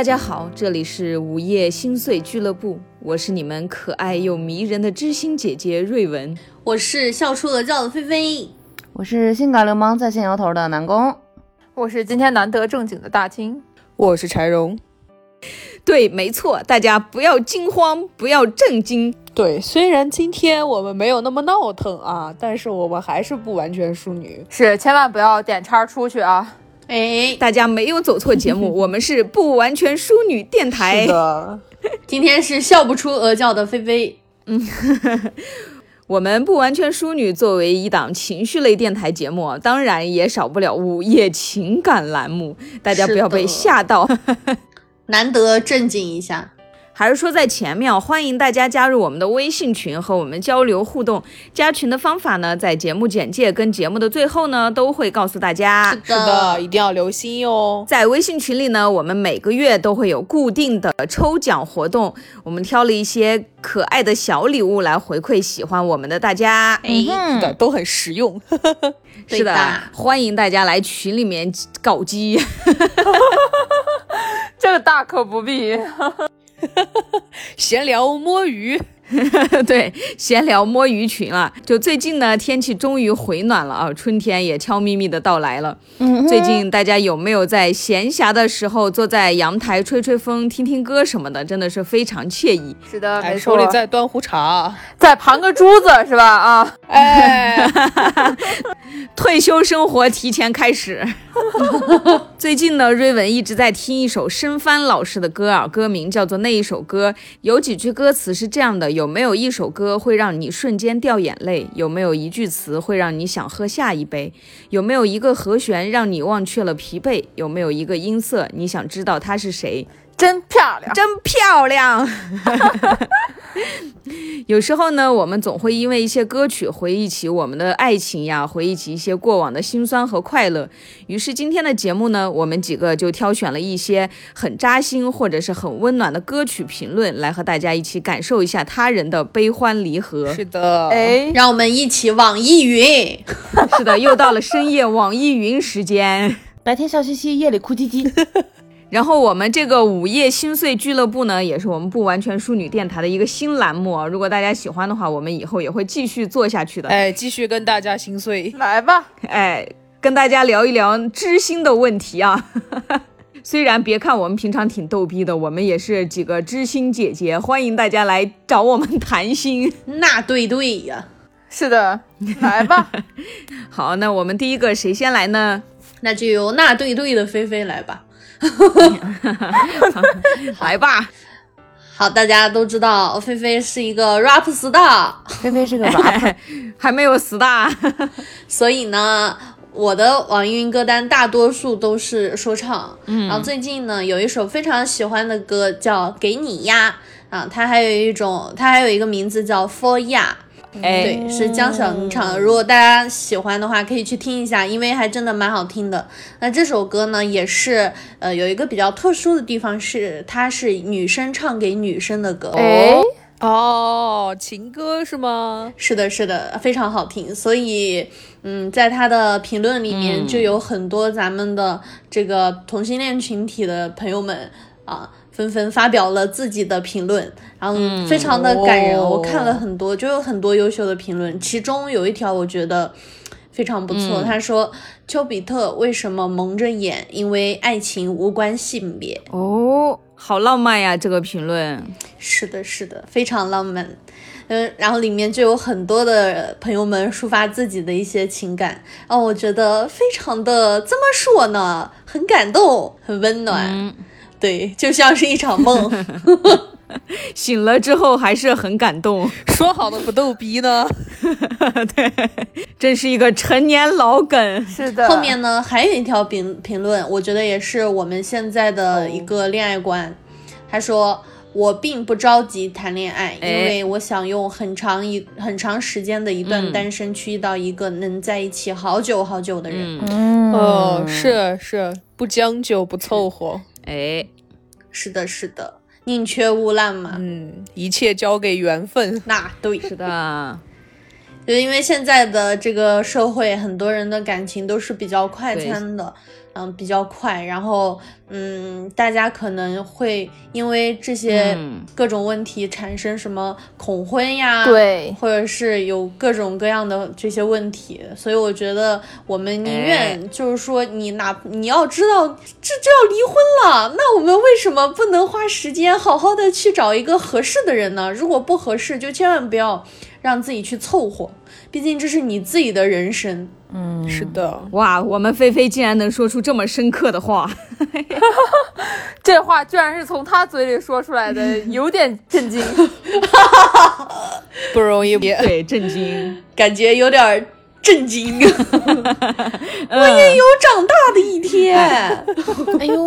大家好，这里是午夜心碎俱乐部，我是你们可爱又迷人的知心姐姐瑞文，我是笑出了叫的菲菲，我是性感流氓在线摇头的南宫，我是今天难得正经的大清，我是柴荣。对，没错，大家不要惊慌，不要震惊。对，虽然今天我们没有那么闹腾啊，但是我们还是不完全淑女，是千万不要点叉出去啊！哎，大家没有走错节目，我们是不完全淑女电台。是的，今天是笑不出鹅叫的菲菲。嗯，我们不完全淑女作为一档情绪类电台节目，当然也少不了午夜情感栏目，大家不要被吓到。难得正经一下，还是说在前面，欢迎大家加入我们的微信群和我们交流互动。加群的方法呢，在节目简介跟节目的最后呢，都会告诉大家。是的，一定要留心哟。在微信群里呢，我们每个月都会有固定的抽奖活动，我们挑了一些可爱的小礼物来回馈喜欢我们的大家。哎，是的，都很实用。是的，欢迎大家来群里面搞基。这个大可不必，闲聊摸鱼。对，闲聊摸鱼群啊，就最近呢，天气终于回暖了啊，春天也悄咪咪的到来了。嗯，最近大家有没有在闲暇的时候坐在阳台吹吹风、听听歌什么的？真的是非常惬意。是的，没错。手里再端壶茶，再盘个珠子，是吧？啊，哎，退休生活提前开始。最近呢，瑞文一直在听一首申帆老师的歌啊，歌名叫做《那一首歌》，有几句歌词是这样的。有没有一首歌会让你瞬间掉眼泪？有没有一句词会让你想喝下一杯？有没有一个和弦让你忘却了疲惫？有没有一个音色你想知道他是谁？真漂亮，真漂亮。有时候呢，我们总会因为一些歌曲回忆起我们的爱情呀，回忆起一些过往的辛酸和快乐。于是今天的节目呢，我们几个就挑选了一些很扎心或者是很温暖的歌曲评论，来和大家一起感受一下他人的悲欢离合。是的，哎，让我们一起网易云。是的，又到了深夜网易云时间，白天笑嘻嘻，夜里哭唧唧。然后我们这个午夜心碎俱乐部呢，也是我们不完全淑女电台的一个新栏目啊。如果大家喜欢的话，我们以后也会继续做下去的。哎，继续跟大家心碎，来吧。哎，跟大家聊一聊知心的问题啊。虽然别看我们平常挺逗逼的，我们也是几个知心姐姐，欢迎大家来找我们谈心。那对对呀，是的，来吧。好，那我们第一个谁先来呢？那就由那对对的菲菲来吧。来吧，好，大家都知道菲菲是一个 rap star，菲菲是个 rap，还没有 star，所以呢，我的网易云歌单大多数都是说唱。嗯，然后最近呢，有一首非常喜欢的歌叫《给你呀》，啊，它还有一种，它还有一个名字叫 For Ya。哎，对，是江小宁唱的。如果大家喜欢的话，可以去听一下，因为还真的蛮好听的。那这首歌呢，也是呃有一个比较特殊的地方，是它是女生唱给女生的歌。哦哦，情歌是吗？是的，是的，非常好听。所以，嗯，在他的评论里面就有很多咱们的这个同性恋群体的朋友们啊。纷纷发表了自己的评论，然后非常的感人。我看了很多，就有很多优秀的评论，其中有一条我觉得非常不错。他说：“丘比特为什么蒙着眼？因为爱情无关性别。”哦，好浪漫呀！这个评论是的，是的，非常浪漫。嗯，然后里面就有很多的朋友们抒发自己的一些情感，哦我觉得非常的怎么说呢？很感动，很温暖。对，就像是一场梦，醒了之后还是很感动。说好的不逗逼呢？对，真是一个陈年老梗。是的。后面呢，还有一条评评论，我觉得也是我们现在的一个恋爱观。他说：“我并不着急谈恋爱，因为我想用很长一很长时间的一段单身去遇到一个能在一起好久好久的人。”嗯，哦，是是，不将就不凑合。哎，是的，是的，宁缺毋滥嘛。嗯，一切交给缘分。那对，是的。就因为现在的这个社会，很多人的感情都是比较快餐的，嗯比较快，然后嗯大家可能会因为这些嗯各种问题产生什么恐婚呀，对，或者是有各种各样的这些问题，所以我觉得我们宁愿就是说你哪你要知道这这要离婚了，那我们为什么不能花时间好好的去找一个合适的人呢？如果不合适，就千万不要让自己去凑合，毕竟这是你自己的人生。嗯，是的，哇，我们菲菲竟然能说出这么深刻的话，这话居然是从他嘴里说出来的，有点震惊。不容易。对，震惊。感觉有点儿震惊，我嗯也有长大的一天。哎呦，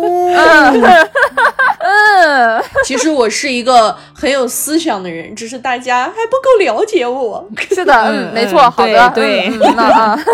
嗯，其实我是一个很有思想的人，只是大家还不够了解我。是的，没错，嗯好的，对嗯嗯 那啊，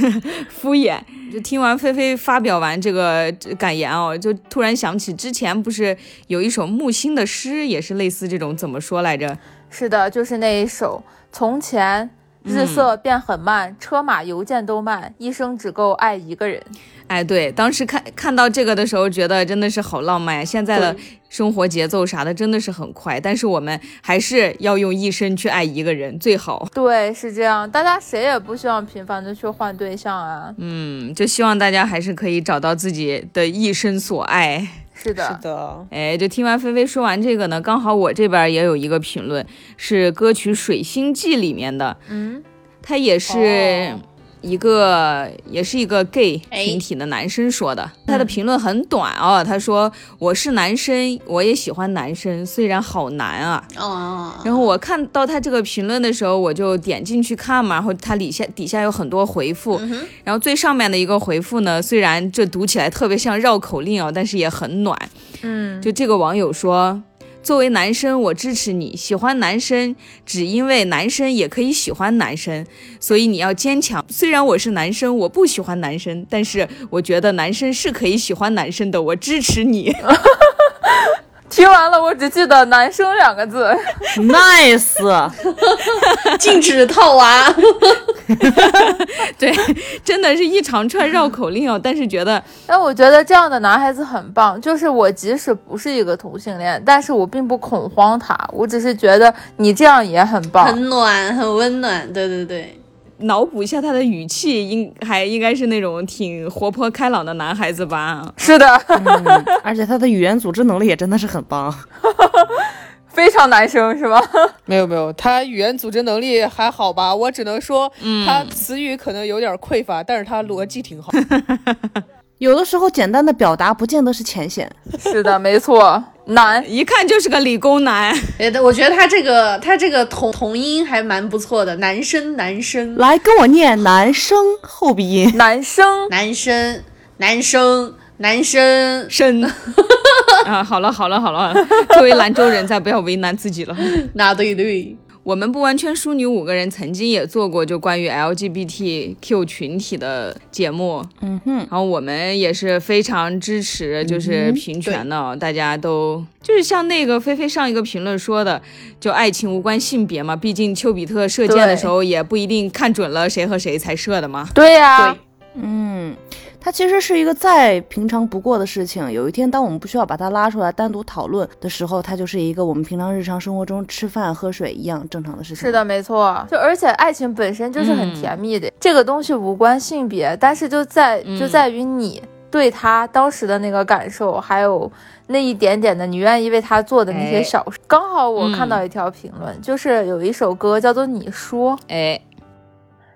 敷衍。就听完菲菲发表完这个感言哦，就突然想起之前不是有一首木心的诗，也是类似这种，怎么说来着？是的，就是那一首。从前日色变很慢，车马邮件都慢，一生只够爱一个人。哎，对，当时看看到这个的时候，觉得真的是好浪漫呀。现在的生活节奏啥的真的是很快，但是我们还是要用一生去爱一个人最好。对，是这样，大家谁也不希望频繁的去换对象啊。嗯，就希望大家还是可以找到自己的一生所爱。是的，是的，哎，就听完菲菲说完这个呢，刚好我这边也有一个评论，是歌曲《水星记》里面的，嗯，它也是哦一个、也是一个 gay 哎群体的男生说的。他的评论很短哦，他说我是男生，我也喜欢男生，虽然好难啊。哦，然后我看到他这个评论的时候，我就点进去看嘛，然后他底下底下有很多回复，然后最上面的一个回复呢，虽然这读起来特别像绕口令哦，但是也很暖。嗯，就这个网友说。作为男生，我支持你喜欢男生，只因为男生也可以喜欢男生，所以你要坚强。虽然我是男生，我不喜欢男生，但是我觉得男生是可以喜欢男生的，我支持你。听完了，我只记得“男生”两个字。nice，禁止套娃。对，真的是一长串绕口令哦，但是觉得但我觉得这样的男孩子很棒，就是我即使不是一个同性恋，但是我并不恐慌他，我只是觉得你这样也很棒。很暖，很温暖。对对对，脑补一下他的语气，应还应该是那种挺活泼开朗的男孩子吧？是的，嗯，而且他的语言组织能力也真的是很棒。非常男生是吧？没有没有，他语言组织能力还好吧？我只能说，嗯他词语可能有点匮乏，但是他逻辑挺好。有的时候简单的表达不见得是浅显。是的，没错，男。一看就是个理工男。哎，我觉得他这个他这个同同音还蛮不错的，男生男生来跟我念男生后鼻音。男生，男生男生男生，生 啊，好了好了好了，作为兰州人，再不要为难自己了。那对对，我们不完全淑女五个人曾经也做过就关于 LGBTQ 群体的节目，嗯哼，然后我们也是非常支持就是平权的，大家都就是像那个菲菲上一个评论说的，就爱情无关性别嘛，毕竟丘比特射箭的时候也不一定看准了谁和谁才射的嘛。对呀、对。嗯，它其实是一个再平常不过的事情。有一天，当我们不需要把它拉出来单独讨论的时候，它就是一个我们平常日常生活中吃饭喝水一样正常的事情。是，的，没错。就而且爱情本身就是很甜蜜的，这个东西无关性别，但是就在就在于你对他当时的那个感受，还有那一点点的你愿意为他做的那些哎小事。刚好我看到一条评论，就是有一首歌叫做《你说》，哎，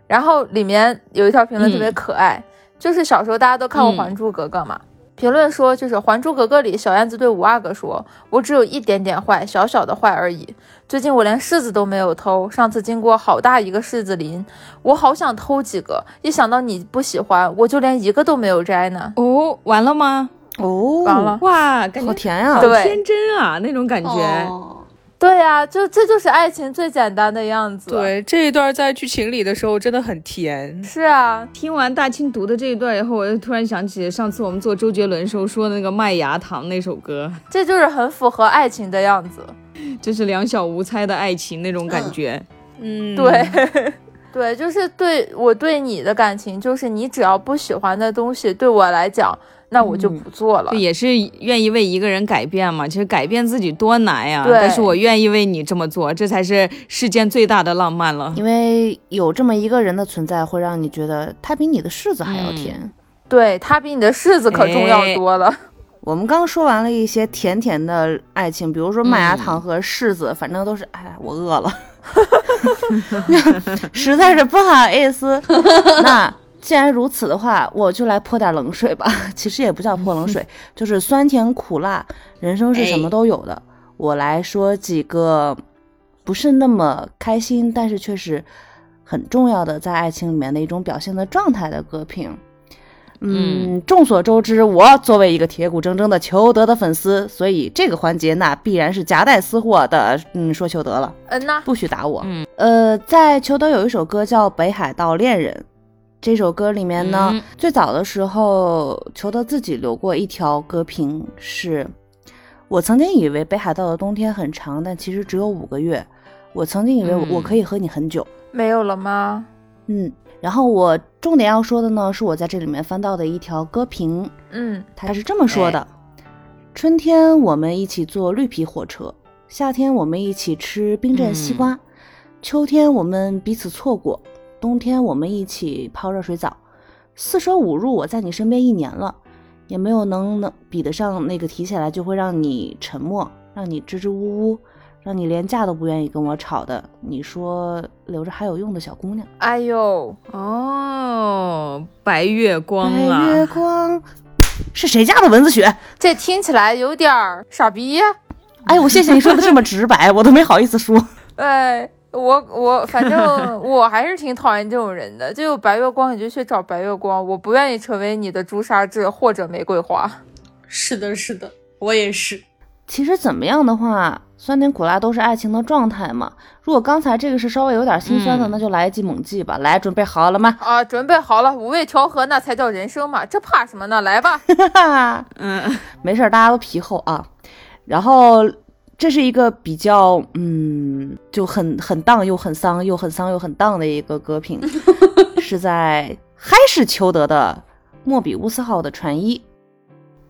然后里面有一条评论特别嗯可爱，就是小时候大家都看过《嗯还珠格格》嘛。评论说，就是《还珠格格》里小燕子对五阿哥说：“我只有一点点坏，小小的坏而已。最近我连柿子都没有偷，上次经过好大一个柿子林，我好想偷几个，一想到你不喜欢，我就连一个都没有摘呢。哦，完了吗？哦，完了，哇，感觉好甜啊、好天真啊，那种感觉。哦对呀、就这就是爱情最简单的样子。，对这一段在剧情里的时候真的很甜。是啊，听完大清读的这一段以后，我就突然想起上次我们做周杰伦时候说的那个《麦芽糖》那首歌，这就是很符合爱情的样子。就是两小无猜的爱情那种感觉。嗯，对，对，就是对我对你的感情，就是你只要不喜欢的东西，对我来讲，那我就不做了。这也是愿意为一个人改变嘛。其实改变自己多难呀，对但是我愿意为你这么做，这才是世间最大的浪漫了。因为有这么一个人的存在，会让你觉得他比你的柿子还要甜。对他比你的柿子可重要多了。我们刚说完了一些甜甜的爱情，比如说麦芽糖和柿子，反正都是，哎，我饿了，实在是不好意思。那既然如此的话，我就来泼点冷水吧。其实也不叫泼冷水，就是酸甜苦辣，人生是什么都有的。我来说几个不是那么开心，但是却是很重要的在爱情里面的一种表现的状态的歌评。嗯，众所周知，我作为一个铁骨铮铮的裘德的粉丝，所以这个环节那必然是夹带私货的。嗯，说裘德了，嗯呐，不许打我。嗯，呃，在裘德有一首歌叫《北海道恋人》，这首歌里面呢，嗯最早的时候，裘德自己留过一条歌评是：我曾经以为北海道的冬天很长，但其实只有五个月。我曾经以为我可以和你很久。没有了吗？嗯，然后我重点要说的呢，是我在这里面翻到的一条歌评，嗯，他是这么说的：春天我们一起坐绿皮火车，夏天我们一起吃冰镇西瓜，秋天我们彼此错过，冬天我们一起泡热水澡。四舍五入，我在你身边一年了，也没有能能比得上那个提起来就会让你沉默，让你支支吾吾，让你连架都不愿意跟我吵的，你说留着还有用的小姑娘。哎呦，哦，白月光白啊，月光，是谁家的蚊子血？这听起来有点儿傻逼呀。哎，我谢谢你说的这么直白，我都没好意思说。哎，我我反正 我还是挺讨厌这种人的。就有白月光，你就去找白月光。我不愿意成为你的朱砂痣或者玫瑰花。是的，是的，我也是。其实怎么样的话，酸甜苦辣都是爱情的状态嘛。如果刚才这个是稍微有点心酸的，嗯那就来一剂猛剂吧。来，准备好了吗？啊，准备好了，五味调和那才叫人生嘛，这怕什么呢？来吧。哈哈，嗯，没事儿，大家都皮厚啊。然后这是一个比较嗯，就很很荡又很丧，又很丧又很荡的一个歌评，是在嗨是裘德的《莫比乌斯号的船医》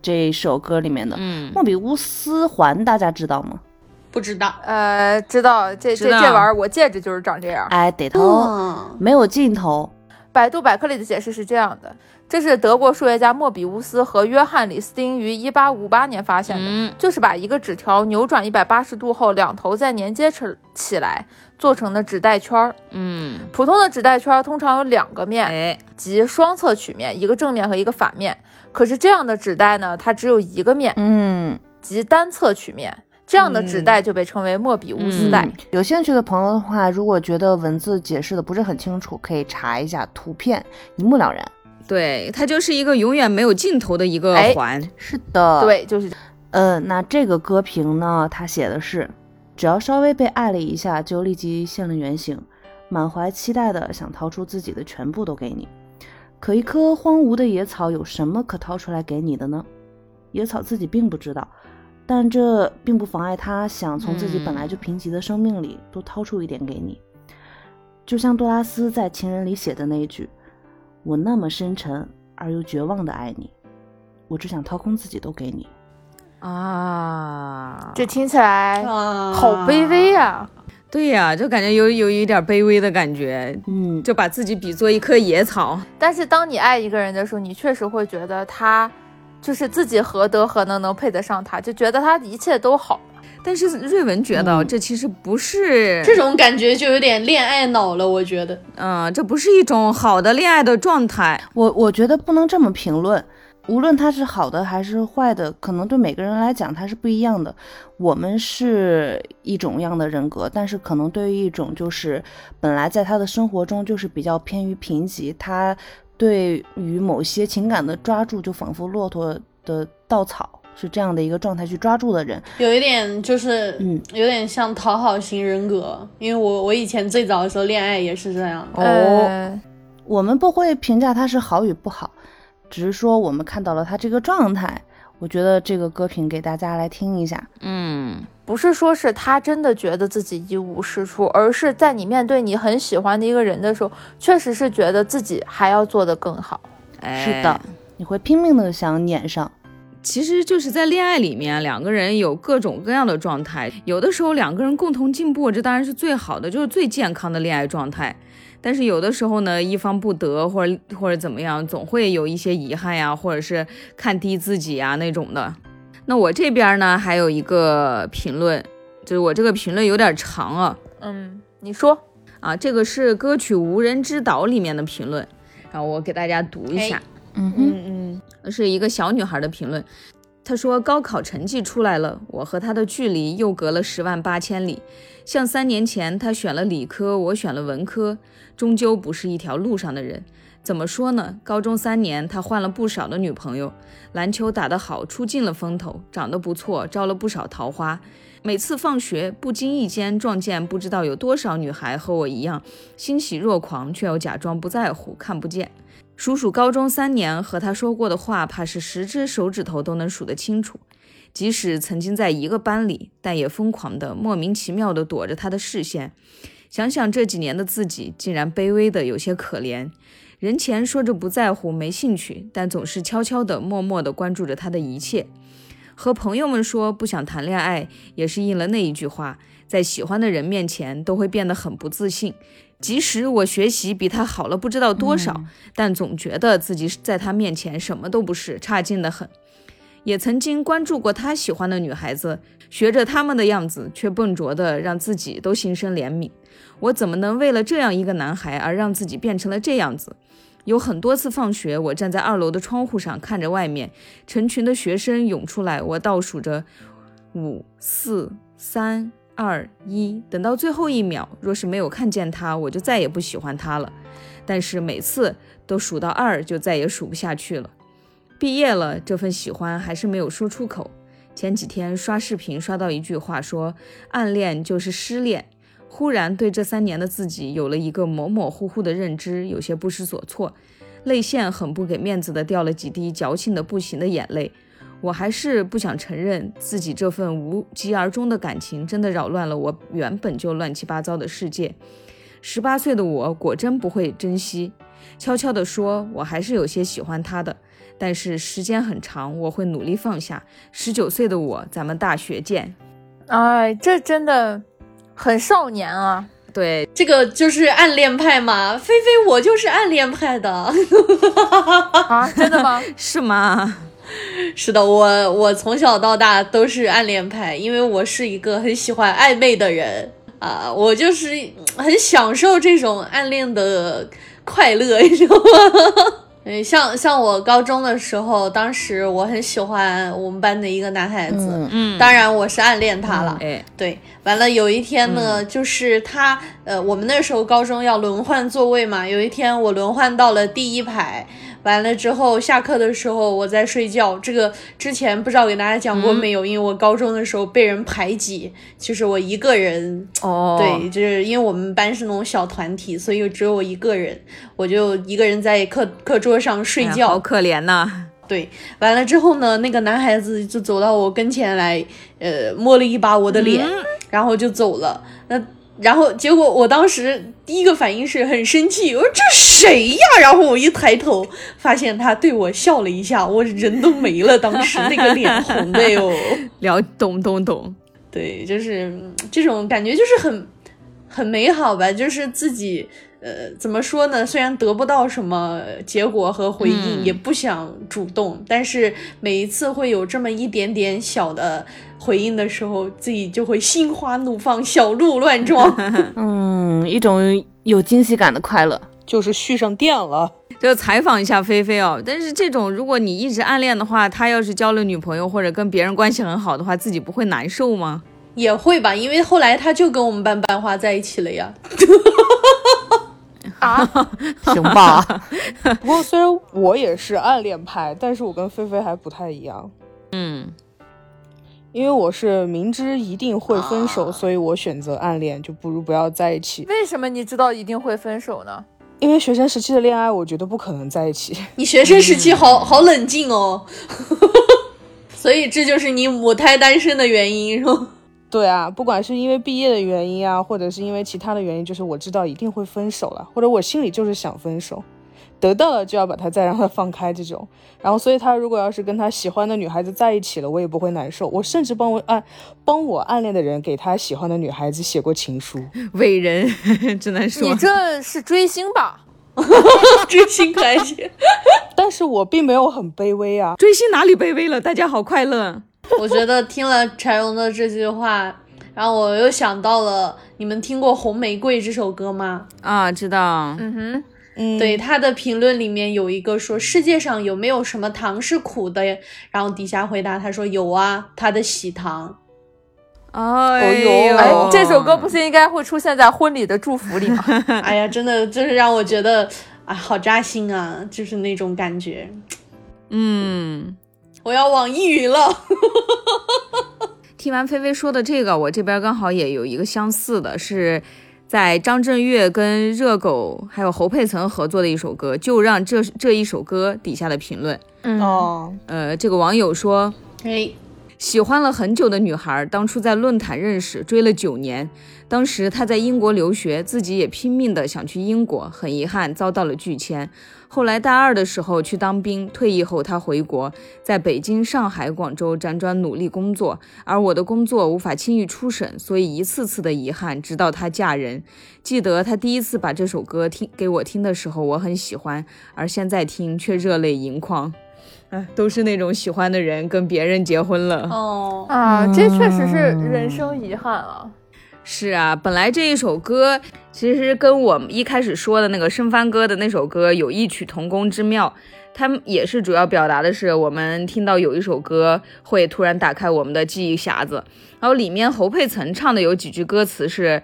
这首歌里面的。嗯，莫比乌斯环大家知道吗？不知道。呃，知道这这这玩意儿，我戒指就是长这样。哎，得头，嗯，没有尽头。百度百科里的解释是这样的：这是德国数学家莫比乌斯和约翰里斯丁于1858年发现的，嗯就是把一个纸条扭转180度后，两头再连接起起来做成的纸带圈儿。嗯，普通的纸带圈儿通常有两个面，哎，即双侧曲面，一个正面和一个反面。可是这样的纸带呢，它只有一个面，嗯，即单侧曲面。这样的纸袋就被称为莫比乌斯带。嗯有兴趣的朋友的话，如果觉得文字解释的不是很清楚，可以查一下图片，一目了然。对，它就是一个永远没有尽头的一个哎环。是的，，对，就是呃，那这个歌评呢，它写的是，只要稍微被爱了一下，就立即现了原形，满怀期待的想掏出自己的全部都给你。可一棵荒芜的野草有什么可掏出来给你的呢？野草自己并不知道，但这并不妨碍他想从自己本来就贫瘠的生命里多掏出一点给你。就像杜拉斯在《情人》里写的那一句：“我那么深沉而又绝望的爱你，我只想掏空自己都给你。”啊，这听起来啊好卑微呀、对呀、就感觉有有一点卑微的感觉，嗯，就把自己比作一棵野草。但是当你爱一个人的时候，你确实会觉得他就是自己何德何能能配得上他，就觉得他一切都好。但是瑞文觉得嗯这其实不是，这种感觉就有点恋爱脑了，我觉得。嗯、这不是一种好的恋爱的状态。我我觉得不能这么评论，无论它是好的还是坏的，可能对每个人来讲它是不一样的。我们是一种样的人格，但是可能对于一种就是本来在他的生活中就是比较偏于贫瘠，他对于某些情感的抓住就仿佛骆驼的稻草。是这样的一个状态去抓住的人，有一点就是，嗯有点像讨好型人格。因为我我以前最早的时候恋爱也是这样。哦呃我们不会评价他是好与不好，只是说我们看到了他这个状态，我觉得这个歌评给大家来听一下。嗯，不是说是他真的觉得自己一无是处，而是在你面对你很喜欢的一个人的时候，确实是觉得自己还要做得更好。哎是的，你会拼命的想撵上。其实就是在恋爱里面，两个人有各种各样的状态，有的时候两个人共同进步，这当然是最好的，就是最健康的恋爱状态。但是有的时候呢，一方不得，或者或者怎么样，总会有一些遗憾呀，或者是看低自己呀那种的。那我这边呢，还有一个评论，就是我这个评论有点长啊嗯，你说，啊，这个是歌曲《无人之岛》里面的评论，然后我给大家读一下。嗯哼，嗯嗯，是一个小女孩的评论。她说：“高考成绩出来了，我和她的距离又隔了十万八千里。像三年前，他选了理科，我选了文科，终究不是一条路上的人。怎么说呢？高中三年，他换了不少的女朋友，篮球打得好，出尽了风头，长得不错，招了不少桃花。每次放学，不经意间撞见不知道有多少女孩和我一样，欣喜若狂，却又假装不在乎，看不见。”数数高中三年和他说过的话，怕是十只手指头都能数得清楚。即使曾经在一个班里，但也疯狂的、莫名其妙的躲着他的视线。想想这几年的自己，竟然卑微的有些可怜。人前说着不在乎、没兴趣，但总是悄悄的、默默的关注着他的一切。和朋友们说不想谈恋爱，也是应了那一句话：在喜欢的人面前，都会变得很不自信。即使我学习比他好了不知道多少，但总觉得自己在他面前什么都不是，差劲的很。也曾经关注过他喜欢的女孩子，学着他们的样子，却笨拙的让自己都心生怜悯。我怎么能为了这样一个男孩而让自己变成了这样子？有很多次放学，我站在二楼的窗户上看着外面，成群的学生涌出来，我倒数着五、四、三。二一，等到最后一秒，若是没有看见他，我就再也不喜欢他了。但是每次都数到二，就再也数不下去了。毕业了，这份喜欢还是没有说出口。前几天刷视频刷到一句话，说暗恋就是失恋。忽然对这三年的自己有了一个模模糊糊的认知，有些不知所措，泪腺很不给面子的掉了几滴矫情的不行的眼泪。我还是不想承认自己这份无疾而终的感情真的扰乱了我原本就乱七八糟的世界。十八岁的我果真不会珍惜，悄悄地说，我还是有些喜欢他的，但是时间很长，我会努力放下。十九岁的我，咱们大学见。哎，这真的很少年啊！对，这个就是暗恋派嘛，菲菲我就是暗恋派的。啊，真的吗？是吗？是的，我我从小到大都是暗恋派，因为我是一个很喜欢暧昧的人啊，我就是很享受这种暗恋的快乐，你知道吗？嗯，像像我高中的时候，当时我很喜欢我们班的一个男孩子，嗯嗯，当然我是暗恋他了。哎，对，完了有一天呢，就是他，呃，我们那时候高中要轮换座位嘛，有一天我轮换到了第一排，完了之后下课的时候我在睡觉，这个之前不知道给大家讲过没有？因为我高中的时候被人排挤，就是我一个人，哦，对，就是因为我们班是那种小团体，所以只有我一个人，我就一个人在课课桌上睡觉，哎好可怜呐。对，完了之后呢，那个男孩子就走到我跟前来，呃，摸了一把我的脸，然后就走了。那然后结果我当时第一个反应是很生气，我说这谁呀？然后我一抬头，发现他对我笑了一下，我人都没了，当时那个脸红的哟。了，懂懂懂。对，就是嗯这种感觉，就是很很美好吧，就是自己。呃，怎么说呢？虽然得不到什么结果和回应，嗯也不想主动，但是每一次会有这么一点点小的回应的时候，自己就会心花怒放，小鹿乱撞。嗯，一种有惊喜感的快乐。就是续上电了。就采访一下菲菲哦，但是这种如果你一直暗恋的话，他要是交了女朋友或者跟别人关系很好的话，自己不会难受吗？也会吧，因为后来他就跟我们班班花在一起了呀。啊，行吧，不过虽然我也是暗恋派，但是我跟菲菲还不太一样，嗯，因为我是明知一定会分手，啊所以我选择暗恋，就不如不要在一起。为什么你知道一定会分手呢？因为学生时期的恋爱，我觉得不可能在一起。你学生时期好好冷静哦。所以这就是你母胎单身的原因，是吗？对啊，不管是因为毕业的原因啊，或者是因为其他的原因，就是我知道一定会分手了，或者我心里就是想分手，得到了就要把他再让他放开这种。然后，所以他如果要是跟他喜欢的女孩子在一起了，我也不会难受。我甚至帮我暗帮我暗恋的人给他喜欢的女孩子写过情书。伟人 只能说你这是追星吧？追星可爱些。但是我并没有很卑微啊。追星哪里卑微了？大家好快乐。我觉得听了柴荣的这句话，然后我又想到了，你们听过《红玫瑰》这首歌吗？啊，知道。嗯哼，嗯，对，他的评论里面有一个说世界上有没有什么糖是苦的？然后底下回答他说有啊，他的喜糖。哎呦哎，这首歌不是应该会出现在婚礼的祝福里吗？哎呀，真的就是让我觉得啊，好扎心啊，就是那种感觉。嗯，我要网易云了。听完菲菲说的这个，我这边刚好也有一个相似的，是在张震岳跟热狗还有侯佩岑合作的一首歌，就让这这一首歌底下的评论，嗯，哦，呃，这个网友说。哎，喜欢了很久的女孩，当初在论坛认识，追了九年。当时他在英国留学，自己也拼命的想去英国，很遗憾遭到了拒签。后来大二的时候去当兵，退役后他回国，在北京、上海、广州辗转努力工作，而我的工作无法轻易出省，所以一次次的遗憾，直到他嫁人。记得他第一次把这首歌听给我听的时候，我很喜欢，而现在听却热泪盈眶。哎，都是那种喜欢的人跟别人结婚了。哦，啊，这确实是人生遗憾啊。是啊，本来这一首歌其实跟我们一开始说的那个升帆歌的那首歌有异曲同工之妙，它们也是主要表达的是我们听到有一首歌会突然打开我们的记忆匣子，然后里面侯佩岑唱的有几句歌词是。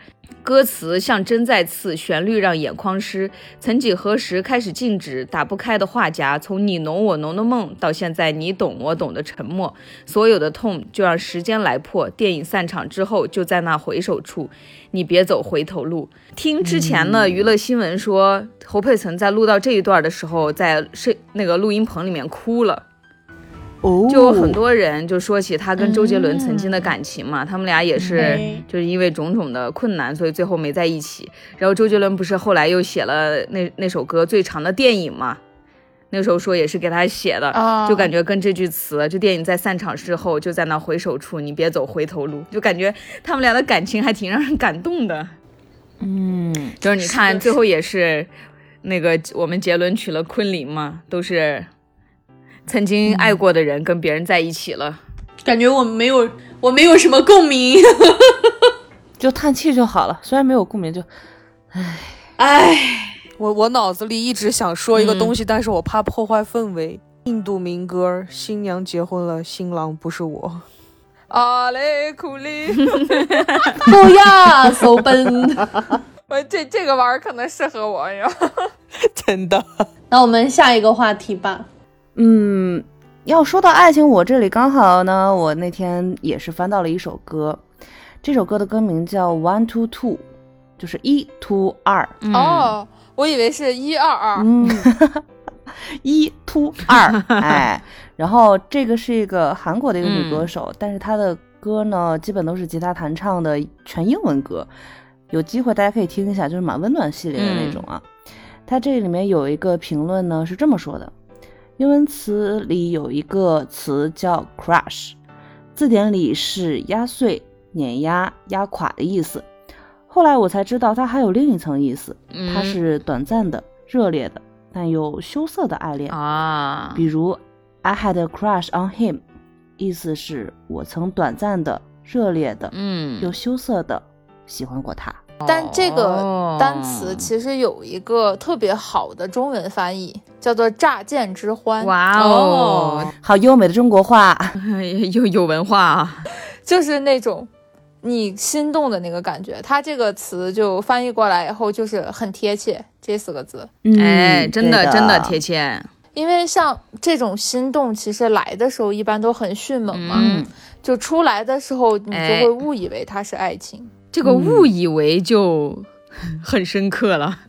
歌词像针在刺，旋律让眼眶湿。曾几何时，开始静止，打不开的画夹，从你侬我侬的梦，到现在你懂我懂的沉默。所有的痛，就让时间来破。电影散场之后，就在那回首处，你别走回头路。听之前的娱乐新闻说，侯佩岑在录到这一段的时候，在摄那个录音棚里面哭了。哦，就很多人就说起他跟周杰伦曾经的感情嘛，他们俩也是嗯。就是因为种种的困难，所以最后没在一起。然后周杰伦不是后来又写了那那首歌《最长的电影》嘛，那时候说也是给他写的，啊就感觉跟这句词，这电影在散场之后就在那回首处，你别走回头路，就感觉他们俩的感情还挺让人感动的。嗯，就是你看最后也是那个我们杰伦娶了昆凌嘛，都是曾经爱过的人跟别人在一起了。感觉我没有，我没有什么共鸣。就叹气就好了，虽然没有共鸣，就唉唉，我我脑子里一直想说一个东西，但是我怕破坏氛围。印度民歌，新娘结婚了，新郎不是我。阿雷库里，不要走奔。我这这个玩意儿可能适合我呀。真的，那我们下一个话题吧。嗯，要说到爱情，我这里刚好呢，我那天也是翻到了一首歌，这首歌的歌名叫 One Two Two，就是一 two 二，嗯，哦，我以为是一二二。嗯，一 two 二，哎，然后这个是一个韩国的一个女歌手，但是她的歌呢，基本都是吉他弹唱的全英文歌，有机会大家可以听一下，就是蛮温暖系列的那种啊。它这里面有一个评论呢是这么说的，英文词里有一个词叫 crush，字典里是压碎、碾压、压垮的意思。后来我才知道它还有另一层意思，嗯它是短暂的、热烈的，但又羞涩的爱恋。啊，比如 I had a crush on him，意思是我曾短暂的、热烈的、嗯，又羞涩的喜欢过他。但这个哦单词其实有一个特别好的中文翻译，叫做“乍见之欢”。哇哦，好优美的中国话，有有文化啊，就是那种你心动的那个感觉。它这个词就翻译过来以后，就是很贴切这四个字。哎，真的的真的贴切，因为像这种心动，其实来的时候一般都很迅猛嘛，嗯，就出来的时候你就哎会误以为它是爱情。这个误以为就 很深刻了，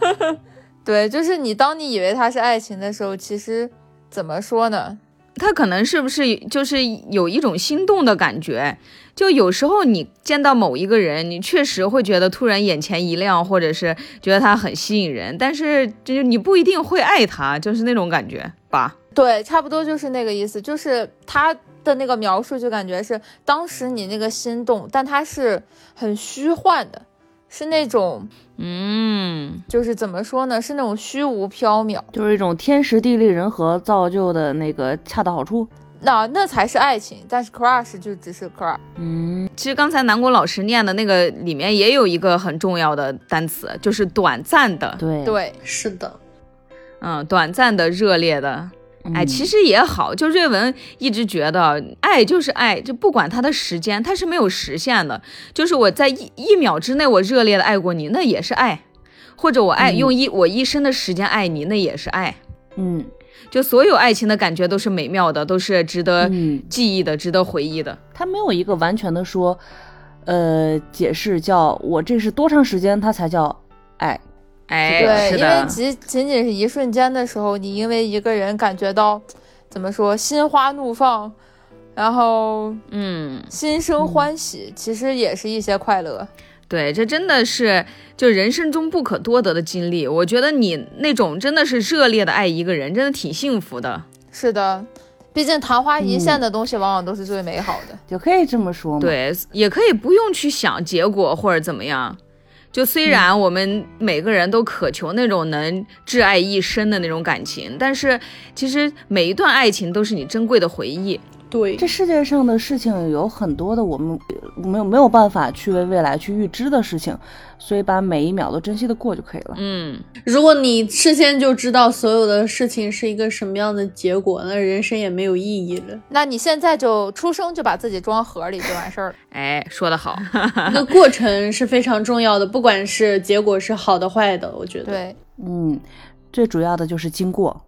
对，就是你当你以为它是爱情的时候，其实怎么说呢？他可能是不是就是有一种心动的感觉？就有时候你见到某一个人，你确实会觉得突然眼前一亮，或者是觉得他很吸引人，但是就是你不一定会爱他，就是那种感觉吧？对，差不多就是那个意思，就是他的那个描述就感觉是当时你那个心动，但它是很虚幻的，是那种嗯，就是怎么说呢，是那种虚无缥缈，就是一种天时地利人和造就的那个恰到好处。那那才是爱情，但是 crush 就只是 crush。嗯，其实刚才南宫老师念的那个里面也有一个很重要的单词，就是短暂的，对对，是的，嗯，短暂的、热烈的。哎，嗯其实也好，就瑞文一直觉得爱就是爱，就不管他的时间，他是没有时限的。就是我在一一秒之内，我热烈的爱过你，那也是爱；或者我爱、嗯用一我一生的时间爱你，那也是爱。嗯就所有爱情的感觉都是美妙的，都是值得嗯，记忆的，值得回忆的。他没有一个完全的说，呃，解释叫我这是多长时间它才叫爱。哎，对，因为仅仅仅是一瞬间的时候，你因为一个人感觉到，怎么说，心花怒放，然后嗯，心生欢喜，其实也是一些快乐。对，这真的是就人生中不可多得的经历。我觉得你那种真的是热烈的爱一个人，真的挺幸福的。是的，毕竟昙花一嗯现的东西往往都是最美好的。就可以这么说嘛。，对，也可以不用去想结果或者怎么样。就虽然我们每个人都渴求那种能挚爱一生的那种感情，但是其实每一段爱情都是你珍贵的回忆。对这世界上的事情有很多的我们没有没有办法去为未来去预知的事情，所以把每一秒都珍惜的过就可以了。嗯，如果你事先就知道所有的事情是一个什么样的结果，那人生也没有意义了。那你现在就出生就把自己装盒里就完事儿了。哎，说得好。一个过程是非常重要的，不管是结果是好的坏的，我觉得。对，嗯，最主要的就是经过。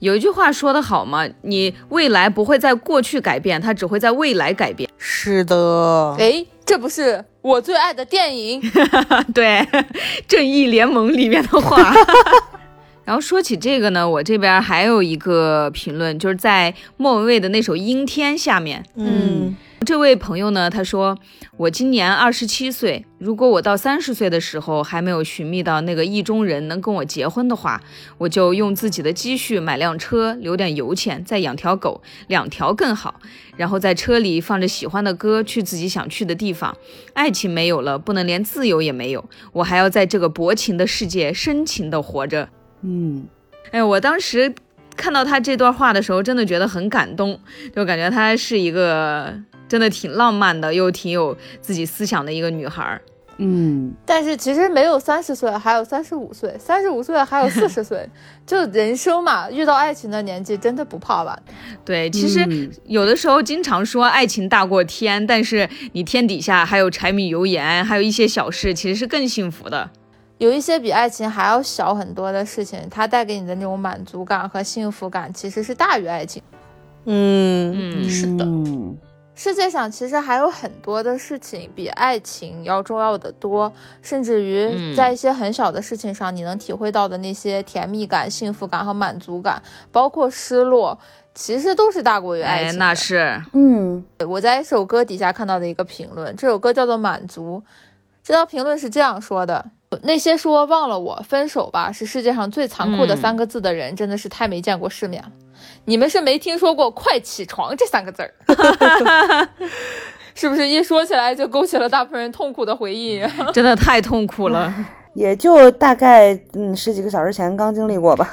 有一句话说得好嘛，你未来不会在过去改变，它只会在未来改变。是的，哎，这不是我最爱的电影。对，《正义联盟》里面的话。然后说起这个呢，我这边还有一个评论，就是在莫文蔚的那首《阴天》下面，嗯，这位朋友呢，他说：“我今年二十七岁，如果我到三十岁的时候还没有寻觅到那个意中人能跟我结婚的话，我就用自己的积蓄买辆车，留点油钱，再养条狗，两条更好。然后在车里放着喜欢的歌，去自己想去的地方。爱情没有了，不能连自由也没有，我还要在这个薄情的世界深情的活着。”嗯，哎，我当时看到他这段话的时候，真的觉得很感动，就感觉他是一个真的挺浪漫的，又挺有自己思想的一个女孩儿。嗯，但是其实没有三十岁，还有三十五岁，三十五岁还有四十岁，就人生嘛，遇到爱情的年纪真的不怕晚。对，其实嗯有的时候经常说爱情大过天，但是你天底下还有柴米油盐，还有一些小事，其实是更幸福的。有一些比爱情还要小很多的事情，它带给你的那种满足感和幸福感，其实是大于爱情。嗯，嗯，是的嗯世界上其实还有很多的事情比爱情要重要的多，甚至于嗯在一些很小的事情上，你能体会到的那些甜蜜感、幸福感和满足感，包括失落，其实都是大过于爱哎，情哎。那是，嗯我在一首歌底下看到的一个评论，这首歌叫做《满足》。这条评论是这样说的：那些说忘了我、分手吧是世界上最残酷的嗯三个字的人，真的是太没见过世面了。你们是没听说过“快起床”这三个字儿，是不是一说起来就勾起了大部分人痛苦的回忆？真的太痛苦了。也就大概嗯十几个小时前刚经历过吧。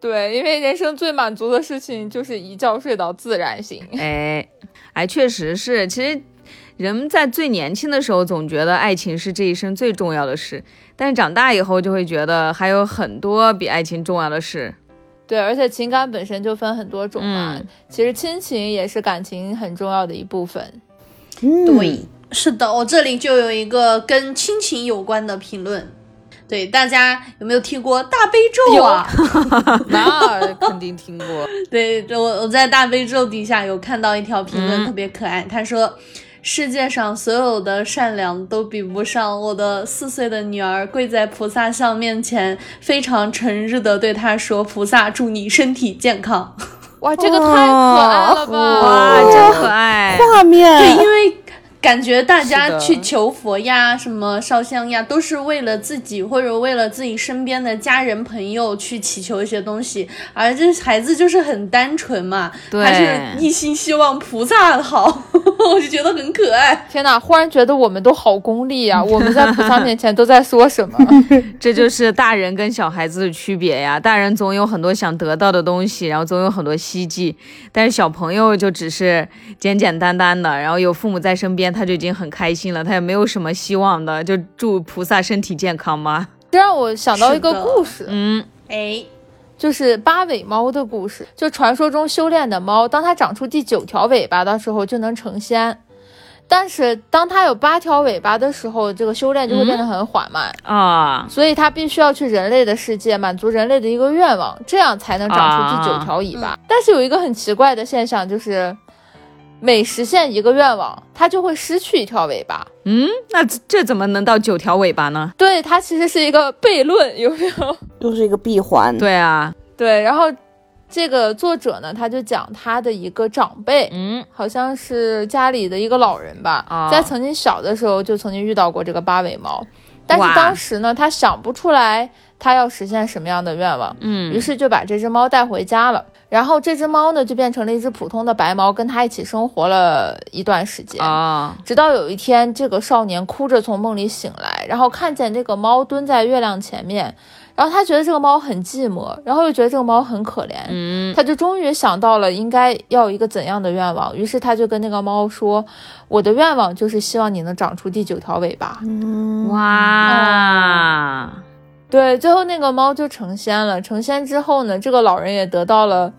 对，因为人生最满足的事情就是一觉睡到自然醒。哎，哎，确实是。其实人们在最年轻的时候总觉得爱情是这一生最重要的事，但是长大以后就会觉得还有很多比爱情重要的事。对，而且情感本身就分很多种嘛，嗯其实亲情也是感情很重要的一部分。嗯，对，是的，我这里就有一个跟亲情有关的评论。对，大家有没有听过大悲咒啊？那肯定听过。对，我我在大悲咒底下有看到一条评论，嗯特别可爱。他说：“世界上所有的善良都比不上我的四岁的女儿跪在菩萨像面前，非常诚挚的对他说：‘菩萨祝你身体健康。哇，这个太可爱了吧！哇，真可爱。画面，对，因为感觉大家去求佛呀、什么烧香呀，都是为了自己或者为了自己身边的家人朋友去祈求一些东西，而这孩子就是很单纯嘛，对他是一心希望菩萨好，我就觉得很可爱。天哪，忽然觉得我们都好功利呀、我们在菩萨面前都在说什么？这就是大人跟小孩子的区别呀。大人总有很多想得到的东西，然后总有很多希冀，但是小朋友就只是简简单单的，然后有父母在身边，他就已经很开心了，他也没有什么希望的，就祝菩萨身体健康嘛。这让我想到一个故事，嗯，哎，就是八尾猫的故事。就传说中修炼的猫，当它长出第九条尾巴的时候就能成仙，但是当它有八条尾巴的时候，这个修炼就会变得很缓慢。啊，所以它必须要去人类的世界，满足人类的一个愿望，这样才能长出第九条尾巴。但是有一个很奇怪的现象，就是每实现一个愿望，它就会失去一条尾巴。嗯，那这这怎么能到九条尾巴呢？对，它其实是一个悖论，有没有？又是一个闭环。，对啊，对，然后这个作者呢，他就讲他的一个长辈，嗯，好像是家里的一个老人吧，哦在曾经小的时候就曾经遇到过这个八尾猫，但是当时呢，他想不出来他要实现什么样的愿望，嗯。于是就把这只猫带回家了。然后这只猫呢，就变成了一只普通的白猫，跟他一起生活了一段时间。啊，直到有一天，这个少年哭着从梦里醒来，然后看见这个猫蹲在月亮前面，然后他觉得这个猫很寂寞，然后又觉得这个猫很可怜，嗯，他就终于想到了应该要一个怎样的愿望，于是他就跟那个猫说：“我的愿望就是希望你能长出第九条尾巴。嗯，哇，对，最后那个猫就成仙了。成仙之后呢，这个老人也得到了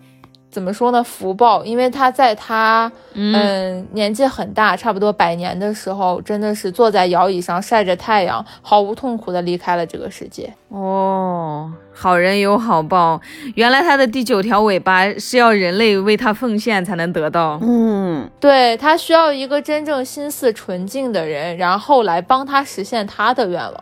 怎么说呢福报，因为他在他嗯嗯年纪很大，差不多百年的时候，真的是坐在摇椅上晒着太阳，毫无痛苦的离开了这个世界。哦，好人有好报，原来他的第九条尾巴是要人类为他奉献才能得到。嗯，对他需要一个真正心思纯净的人，然后来帮他实现他的愿望。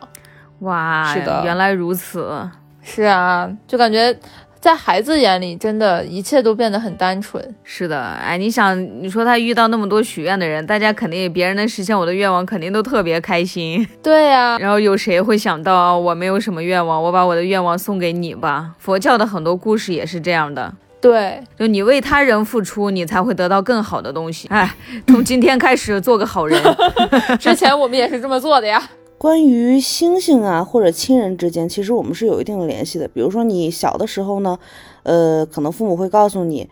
哇，是的原来如此。是啊，就感觉在孩子眼里，真的一切都变得很单纯。是的，哎，你想，你说他遇到那么多许愿的人，大家肯定别人能实现我的愿望，肯定都特别开心。对呀、然后有谁会想到我没有什么愿望，我把我的愿望送给你吧？佛教的很多故事也是这样的，对，就你为他人付出，你才会得到更好的东西。哎，从今天开始做个好人。之前我们也是这么做的呀。关于星星啊或者亲人之间，其实我们是有一定的联系的。比如说你小的时候呢，呃，可能父母会告诉你，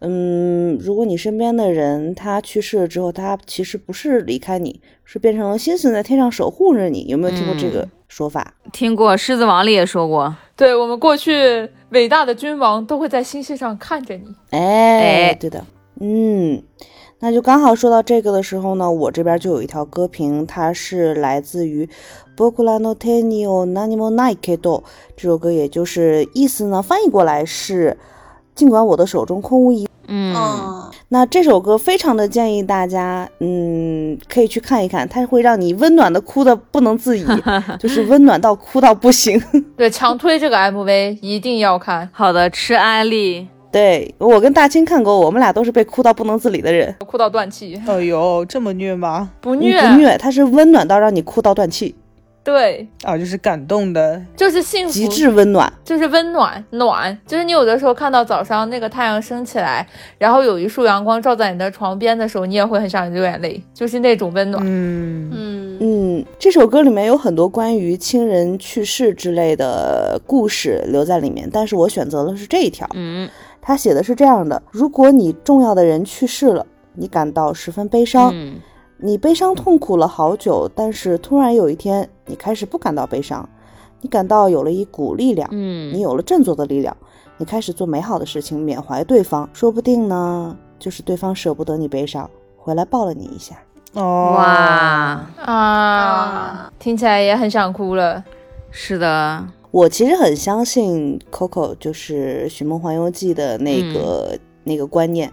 嗯，如果你身边的人他去世了之后，他其实不是离开你，是变成了星星在天上守护着你。有没有听过这个说法？听过《狮子王》里也说过，对我们过去伟大的君王都会在星星上看着你。哎，哎对的，嗯，那就刚好说到这个的时候呢，我这边就有一条歌评，它是来自于《僕らの手には何もないけど》这首歌，也就是意思呢，翻译过来是尽管我的手中空无一物。嗯，嗯，那这首歌非常的建议大家，嗯，可以去看一看，它会让你温暖的哭的不能自已，就是温暖到哭到不行。对，强推这个 MV 一定要看，好的，吃安利。 对我跟大清看过，我们俩都是被哭到不能自理的人。哭到断气，哎呦，这么虐吗？不虐。不虐，它是温暖到让你哭到断气，对，啊，就是感动的，就是幸福，极致温暖。就是温暖暖，就是你有的时候看到早上那个太阳升起来，然后有一束阳光照在你的床边的时候，你也会很想流眼泪，就是那种温暖。嗯，嗯，嗯，这首歌里面有很多关于亲人去世之类的故事留在里面，但是我选择的是这一条。嗯他写的是这样的：如果你重要的人去世了，你感到十分悲伤，嗯。你悲伤痛苦了好久，但是突然有一天，你开始不感到悲伤，你感到有了一股力量，嗯你嗯，有了振作的力量，你开始做美好的事情，缅怀对方，说不定呢，就是对方舍不得你悲伤，回来抱了你一下。哦，哇，啊，听起来也很想哭了。是的，我其实很相信 Coco，就是《寻梦环游记》的那个、那个观念，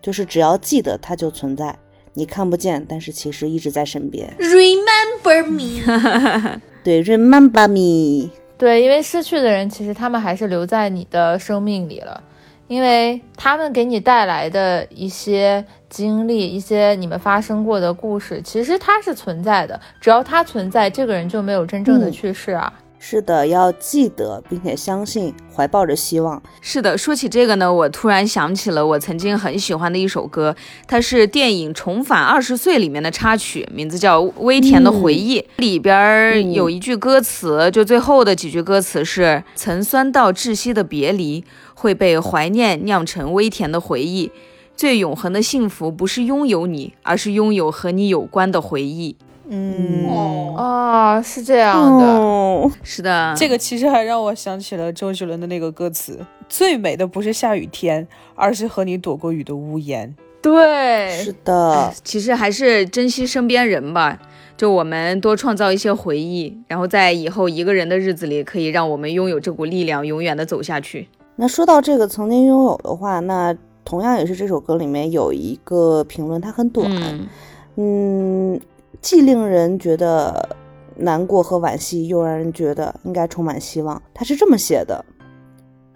就是只要记得它就存在，你看不见，但是其实一直在身边。Remember me，对，Remember me。对，因为失去的人，其实他们还是留在你的生命里了。因为他们给你带来的一些经历，一些你们发生过的故事，其实它是存在的。只要它存在，这个人就没有真正的嗯去世啊。是的，要记得并且相信，怀抱着希望。是的，说起这个呢，我突然想起了我曾经很喜欢的一首歌，它是电影《重返二十岁》里面的插曲，名字叫《微甜的回忆》。里边儿有一句歌词，就最后的几句歌词是“曾酸到窒息的别离，会被怀念酿成微甜的回忆。最永恒的幸福不是拥有你，而是拥有和你有关的回忆。”嗯，哦，哦，是这样的。哦，是的，这个其实还让我想起了周杰伦的那个歌词：“最美的不是下雨天，而是和你躲过雨的屋檐。对，是的，其实还是珍惜身边人吧。就我们多创造一些回忆，然后在以后一个人的日子里，可以让我们拥有这股力量，永远的走下去。那说到这个曾经拥有的话，那同样也是这首歌里面有一个评论，它很短，嗯嗯，既令人觉得难过和惋惜，又让人觉得应该充满希望。他是这么写的：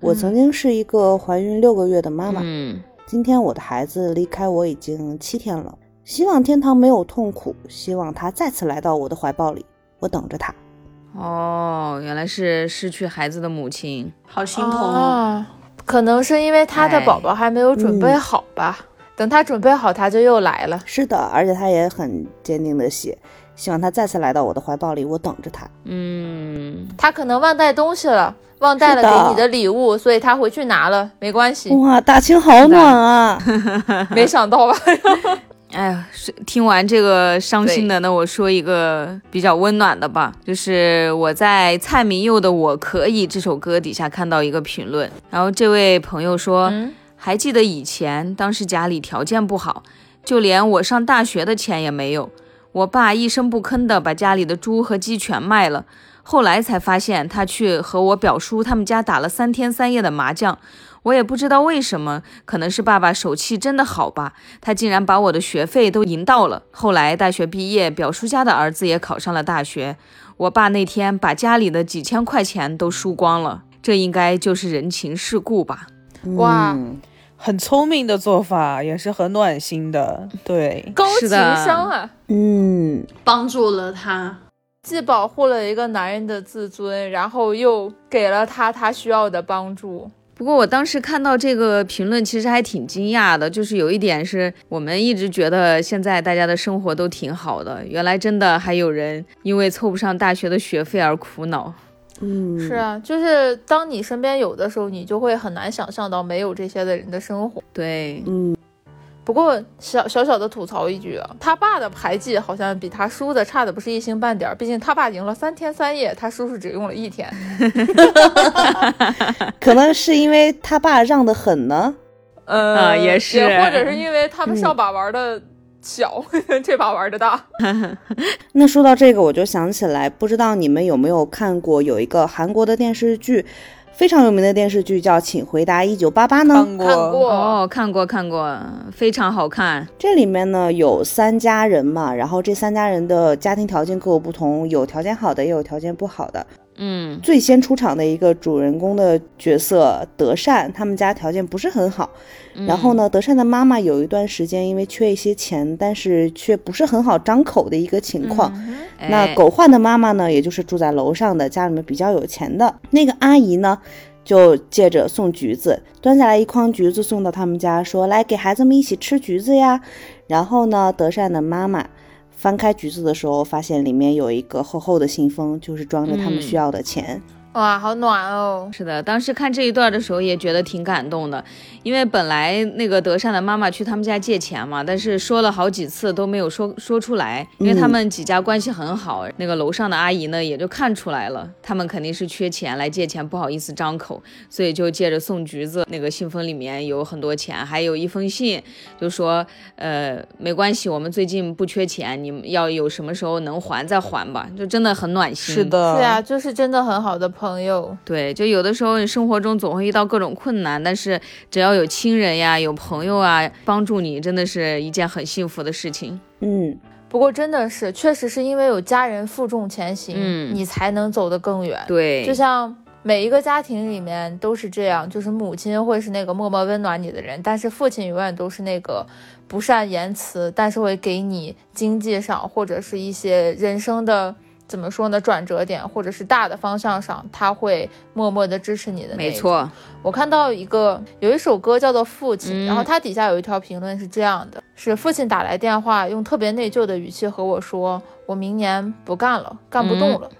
我曾经是一个怀孕六个月的妈妈，嗯今天我的孩子离开我已经七天了。希望天堂没有痛苦，希望他再次来到我的怀抱里，我等着他。哦，原来是失去孩子的母亲。好心疼哦。啊，可能是因为他的宝宝还没有准备嗯好吧。等他准备好，他就又来了。是的，而且他也很坚定的写，希望他再次来到我的怀抱里，我等着他。嗯，他可能忘带东西了，忘带了给你的礼物，所以他回去拿了，没关系。哇，大清好暖啊！没想到吧？哎呀，是听完这个伤心的，那我说一个比较温暖的吧，就是我在蔡明佑的《我可以》这首歌底下看到一个评论，然后这位朋友说，嗯还记得以前，当时家里条件不好，就连我上大学的钱也没有。我爸一声不吭的把家里的猪和鸡全卖了，后来才发现他去和我表叔他们家打了三天三夜的麻将。我也不知道为什么，可能是爸爸手气真的好吧，他竟然把我的学费都赢到了。后来大学毕业，表叔家的儿子也考上了大学，我爸那天把家里的几千块钱都输光了，这应该就是人情世故吧。哇嗯很聪明的做法，也是很暖心的。对，高情商啊，嗯，帮助了他。既保护了一个男人的自尊，然后又给了他他需要的帮助。不过我当时看到这个评论，其实还挺惊讶的。就是有一点是我们一直觉得现在大家的生活都挺好的，原来真的还有人因为凑不上大学的学费而苦恼。嗯，是啊，就是当你身边有的时候，你就会很难想象到没有这些的人的生活。对，嗯，不过小小小的吐槽一句啊，他爸的牌技好像比他叔的差的不是一星半点儿，毕竟他爸赢了三天三夜，他叔叔只用了一天。可能是因为他爸让的狠呢。呃，啊也是或者是因为他们上把玩的小，这把玩的大。那说到这个，我就想起来，不知道你们有没有看过有一个韩国的电视剧，非常有名的电视剧叫《请回答一九八八》呢？看过，看过，哦，看过看过，非常好看。这里面呢有三家人嘛，然后这三家人的家庭条件各有不同，有条件好的，也有条件不好的。嗯最先出场的一个主人公的角色德善，他们家条件不是很好。然后呢，德善的妈妈有一段时间因为缺一些钱，但是却不是很好张口的一个情况。嗯那哎狗焕的妈妈呢，也就是住在楼上的，家里面比较有钱的那个阿姨呢，就借着送橘子，端下来一筐橘子送到他们家，说来给孩子们一起吃橘子呀。然后呢，德善的妈妈翻开橘子的时候，发现里面有一个厚厚的信封，就是装着他们需要的钱。哇，好暖哦！是的，当时看这一段的时候也觉得挺感动的，因为本来那个德善的妈妈去他们家借钱嘛，但是说了好几次都没有说说出来，因为他们几家关系很好，那个楼上的阿姨呢也就看出来了，他们肯定是缺钱来借钱，不好意思张口，所以就借着送橘子，那个信封里面有很多钱，还有一封信，就说呃没关系，我们最近不缺钱，你们要有什么时候能还再还吧，就真的很暖心。是的，对啊，就是真的很好的朋友。对，就有的时候你生活中总会遇到各种困难，但是只要有亲人呀、有朋友啊帮助你，真的是一件很幸福的事情。嗯，不过真的是，确实是因为有家人负重前行，嗯你才能走得更远。对，就像每一个家庭里面都是这样，就是母亲会是那个默默温暖你的人，但是父亲永远都是那个不善言辞，但是会给你经济上或者是一些人生的怎么说呢转折点，或者是大的方向上，他会默默的支持你的。没，错，我看到一个有一首歌叫做《父亲》，嗯然后它底下有一条评论是这样的：是父亲打来电话，用特别内疚的语气和我说：“我明年不干了，干不动了。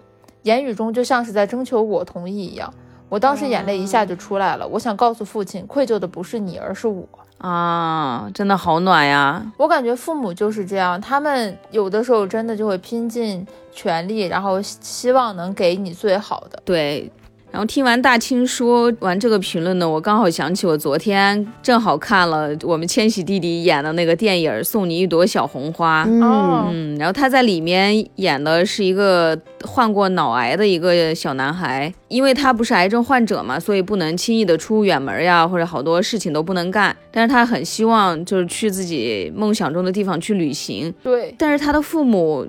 言语中就像是在征求我同意一样。我当时眼泪一下就出来了，我想告诉父亲，愧疚的不是你，而是我。啊，真的好暖呀！我感觉父母就是这样，他们有的时候真的就会拼尽全力，然后希希望能给你最好的。对。然后听完大清说完这个评论呢，我刚好想起我昨天正好看了我们千玺弟弟演的那个电影《送你一朵小红花》。哦嗯，然后他在里面演的是一个患过脑癌的一个小男孩，因为他不是癌症患者嘛，所以不能轻易的出远门呀，或者好多事情都不能干。但是他很希望就是去自己梦想中的地方去旅行，对，但是他的父母，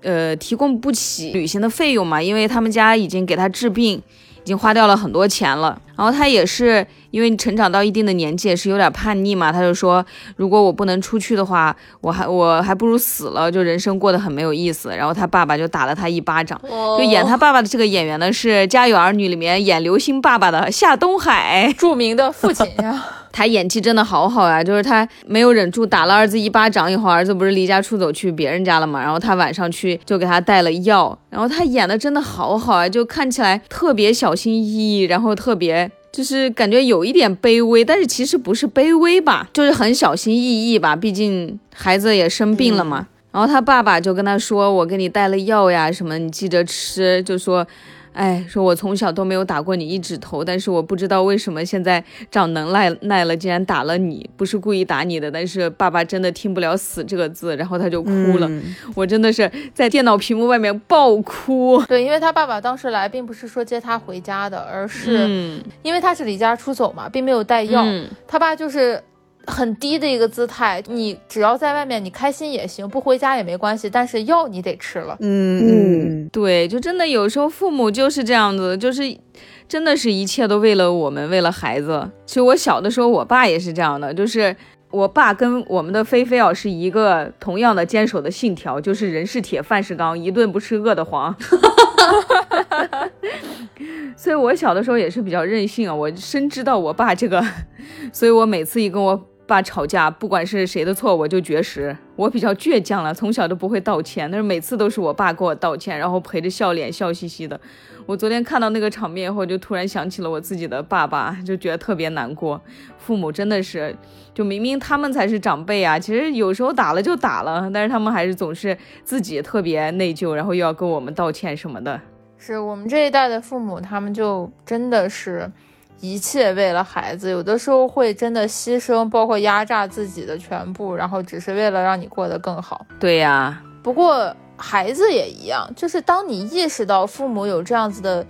呃，提供不起旅行的费用嘛，因为他们家已经给他治病，已经花掉了很多钱了。然后他也是因为成长到一定的年纪，也是有点叛逆嘛，他就说，如果我不能出去的话，我还我还不如死了，就人生过得很没有意思。然后他爸爸就打了他一巴掌。就就演他爸爸的这个演员呢，是《家有儿女》里面演刘星爸爸的夏东海。著名的父亲呀，他演技真的好好呀、就是他没有忍住打了儿子一巴掌以后，儿子不是离家出走去别人家了嘛，然后他晚上去就给他带了药，然后他演的真的好好啊，就看起来特别小心翼翼，然后特别。就是感觉有一点卑微，但是其实不是卑微吧，就是很小心翼翼吧，毕竟孩子也生病了嘛。然后他爸爸就跟他说：“我给你带了药呀，什么你记着吃。”就说。哎，说我从小都没有打过你一指头，但是我不知道为什么现在长能耐耐了，竟然打了你，不是故意打你的，但是爸爸真的听不了“死”这个字，然后他就哭了。嗯我真的是在电脑屏幕外面爆哭。对，因为他爸爸当时来，并不是说接他回家的，而是嗯因为他是离家出走嘛，并没有带药。嗯他爸就是很低的一个姿态，你只要在外面，你开心也行，不回家也没关系，但是药你得吃了。嗯嗯对，就真的有时候父母就是这样子，就是真的是一切都为了我们，为了孩子。其实我小的时候，我爸也是这样的，就是我爸跟我们的菲菲啊是一个同样的坚守的信条，就是人是铁，饭是钢，一顿不吃饿得慌。所以我小的时候也是比较任性啊，我深知道我爸这个，所以我每次一跟我爸吵架，不管是谁的错，我就绝食。我比较倔强了，从小都不会道歉，但是每次都是我爸给我道歉，然后陪着笑脸，笑嘻嘻的。我昨天看到那个场面以后，就突然想起了我自己的爸爸，就觉得特别难过。父母真的是，就明明他们才是长辈啊，其实有时候打了就打了，但是他们还是总是自己特别内疚，然后又要跟我们道歉什么的。是我们这一代的父母，他们就真的是一切为了孩子，有的时候会真的牺牲，包括压榨自己的全部，然后只是为了让你过得更好。对呀、不过孩子也一样，就是当你意识到父母有这样子的